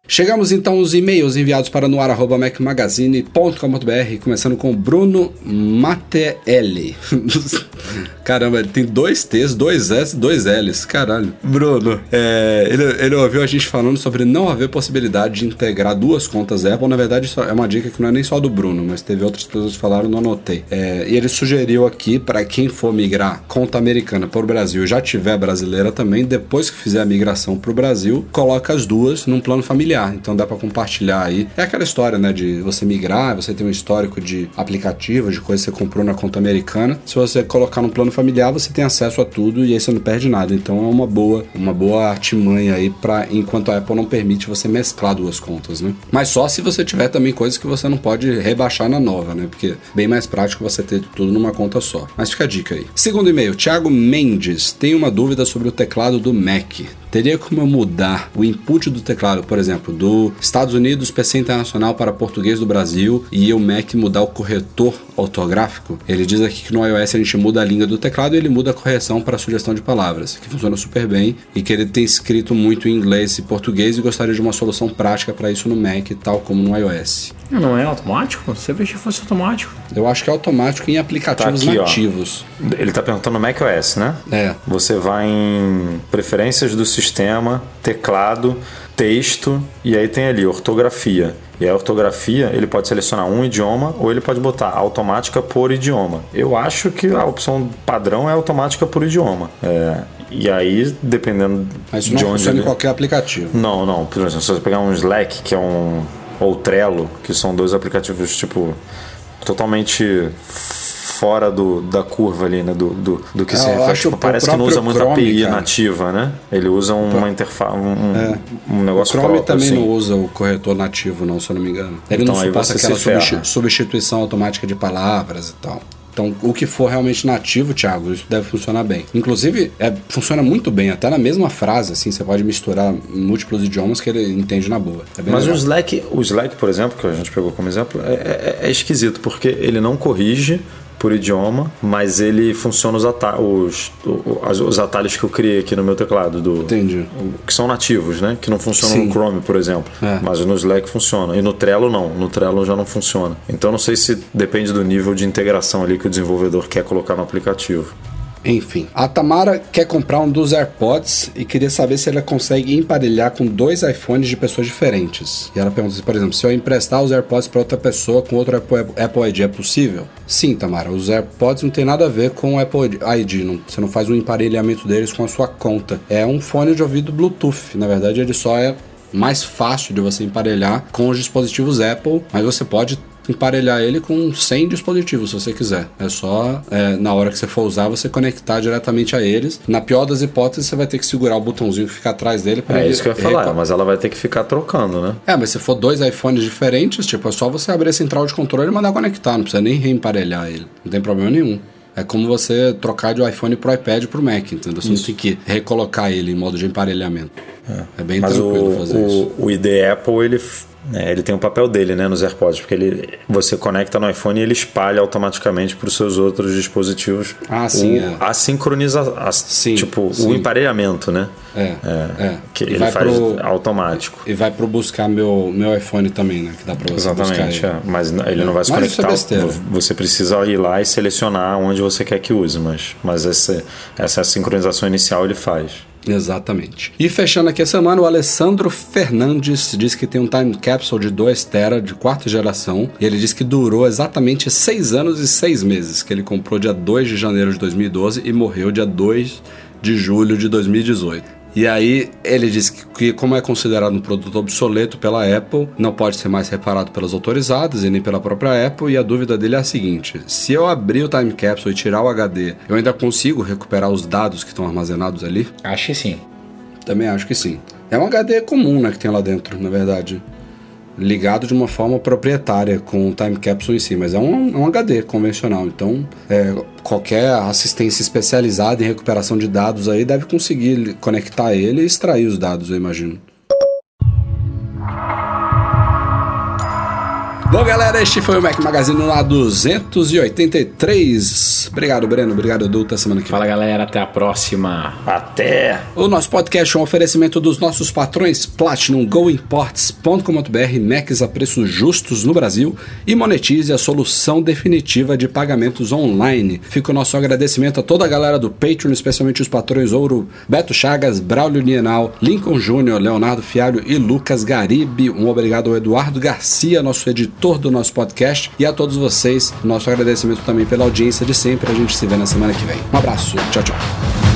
Chegamos então aos e-mails enviados para noar.macmagazine.com.br, começando com Bruno Matteelli. <laughs> Caramba, ele tem dois T's, dois S, dois L's. Caralho. Bruno, é, ele, ele ouviu a gente falando sobre não haver possibilidade de integrar duas contas Apple. Na verdade, isso é uma dica que não é nem só do Bruno, mas teve outras pessoas que falaram, não anotei. É, e ele sugeriu aqui para quem for migrar conta americana para o Brasil e já tiver brasileira também, depois que fizer a migração para o Brasil, coloca as duas num plano familiar. Então dá para compartilhar aí. É aquela história, né, de você migrar, você tem um histórico de aplicativos, de coisas que você comprou na conta americana. Se você colocar no plano familiar, você tem acesso a tudo e aí você não perde nada. Então é uma boa, uma boa artimanha aí para enquanto a Apple não permite você mesclar duas contas, né? Mas só se você tiver também coisas que você não pode rebaixar na nova, né? Porque é bem mais prático você ter tudo numa conta só. Mas fica a dica aí. Segundo e-mail, Thiago Mendes tem uma dúvida sobre o teclado do Mac. Teria como eu mudar o input do teclado, por exemplo, do Estados Unidos PC Internacional para português do Brasil e o Mac mudar o corretor ortográfico? Ele diz aqui que no iOS a gente muda a linha do teclado e ele muda a correção para sugestão de palavras, que funciona super bem e que ele tem escrito muito em inglês e português e gostaria de uma solução prática para isso no Mac, tal como no iOS. Não é automático? Você viu que fosse automático. Eu acho que é automático em aplicativos Tá aqui, ó. nativos. Ele tá perguntando no macOS, né? É. Você vai em preferências do sistema, teclado, texto e aí tem ali ortografia. E a ortografia, ele pode selecionar um idioma ou ele pode botar automática por idioma. Eu acho que a opção padrão é automática por idioma. É, e aí, dependendo Mas de não onde funciona ele... em qualquer aplicativo. Não, não. Por exemplo, se você pegar um Slack, que é um. Ou Trello, que são dois aplicativos, tipo, totalmente fora do, da curva ali, né? Do, do, do que É, se refere. Tipo, o parece que não usa muita Chrome, API cara. nativa, né? Ele usa uma interface, um, um- um O negócio Chrome próprio, também assim. não usa o corretor nativo, não, se eu não me engano. Ele Então não suporta aquela substituição automática de palavras e tal. Então, o que for realmente nativo, Thiago, isso deve funcionar bem. Inclusive, é, funciona muito bem, até na mesma frase, assim, você pode misturar múltiplos idiomas que ele entende na boa. É Mas o legal. Slack, o Slack, por exemplo, que a gente pegou como exemplo, é, é- é esquisito, porque ele não corrige por idioma, mas ele funciona os, ata os, os atalhos que eu criei aqui no meu teclado, do, Entendi. que são nativos, né? Que não funcionam Sim. no Chrome, por exemplo. É. Mas no Slack funciona. E no Trello não. No Trello já não funciona. Então não sei se depende do nível de integração ali que o desenvolvedor quer colocar no aplicativo. Enfim, a Tamara quer comprar um dos AirPods e queria saber se ela consegue emparelhar com dois iPhones de pessoas diferentes. E ela pergunta se, por exemplo, se eu emprestar os AirPods para outra pessoa com outro Apple, Apple ID é possível? Sim, Tamara, os AirPods não tem nada a ver com o Apple ID, não- você não faz um emparelhamento deles com a sua conta. É um fone de ouvido Bluetooth, na verdade ele só é mais fácil de você emparelhar com os dispositivos Apple, mas você pode emparelhar ele com 100 dispositivos, se você quiser. É só, é, na hora que você for usar, você conectar diretamente a eles. Na pior das hipóteses, você vai ter que segurar o botãozinho que fica atrás dele para É isso que eu ia falar, mas ela vai ter que ficar trocando, né? É, mas se for dois iPhones diferentes, tipo, é só você abrir a central de controle e mandar conectar, não precisa nem reemparelhar ele. Não tem problema nenhum. É como você trocar de iPhone pro iPad pro Mac, entendeu? Você não tem que recolocar ele em modo de emparelhamento. É, bem Mas o, tranquilo fazer isso. o, o ID Apple, ele, né, ele tem o papel dele né, nos AirPods, porque ele, você conecta no iPhone e ele espalha automaticamente para os seus outros dispositivos. Ah, sim, o, é. A sincronização, Sim, tipo, sim. o emparelhamento, né? É, é. Que E ele faz pro- automático. E vai pro buscar meu, meu iPhone também, né? Que dá pra você Exatamente, buscar é. mas ele não vai se Mas é conectar. você precisa ir lá e selecionar onde você quer que use, mas, mas essa, essa sincronização inicial ele faz. Exatamente. E fechando aqui a semana, o Alessandro Fernandes diz que tem um time capsule de 2 tera de quarta geração. E ele diz que durou exatamente 6 anos e 6 meses, que ele comprou dia 2 de janeiro de 2012 e morreu dia 2 de julho de 2018. E aí ele diz que, que como é considerado um produto obsoleto pela Apple, não pode ser mais reparado pelas autorizadas e nem pela própria Apple. E a dúvida dele é a seguinte: se eu abrir o time capsule e tirar o HD, eu ainda consigo recuperar os dados que estão armazenados ali? Acho que sim. Também acho que sim. É um HD comum, né, que tem lá dentro, na verdade. Ligado de uma forma proprietária com o time capsule em si, mas é um, é um HD convencional. Então, é, qualquer assistência especializada em recuperação de dados aí deve conseguir conectar ele e extrair os dados, eu imagino. Bom, galera, este foi o Mac Magazine lá 283. Obrigado, Breno. Obrigado, Edu. Até semana que vem. Fala galera, até a próxima. Até! O nosso podcast é um oferecimento dos nossos patrões Platinum, GoImports.com.br, Macs a preços justos no Brasil e monetize a solução definitiva de pagamentos online. Fica o nosso agradecimento a toda a galera do Patreon, especialmente os patrões Ouro, Beto Chagas, Braulio Nienal, Lincoln Júnior, Leonardo Fialho e Lucas Garibe. Um obrigado ao Eduardo Garcia, nosso editor do nosso podcast, e a todos vocês, nosso agradecimento também pela audiência de sempre. A gente se vê na semana que vem. Um abraço, tchau, tchau.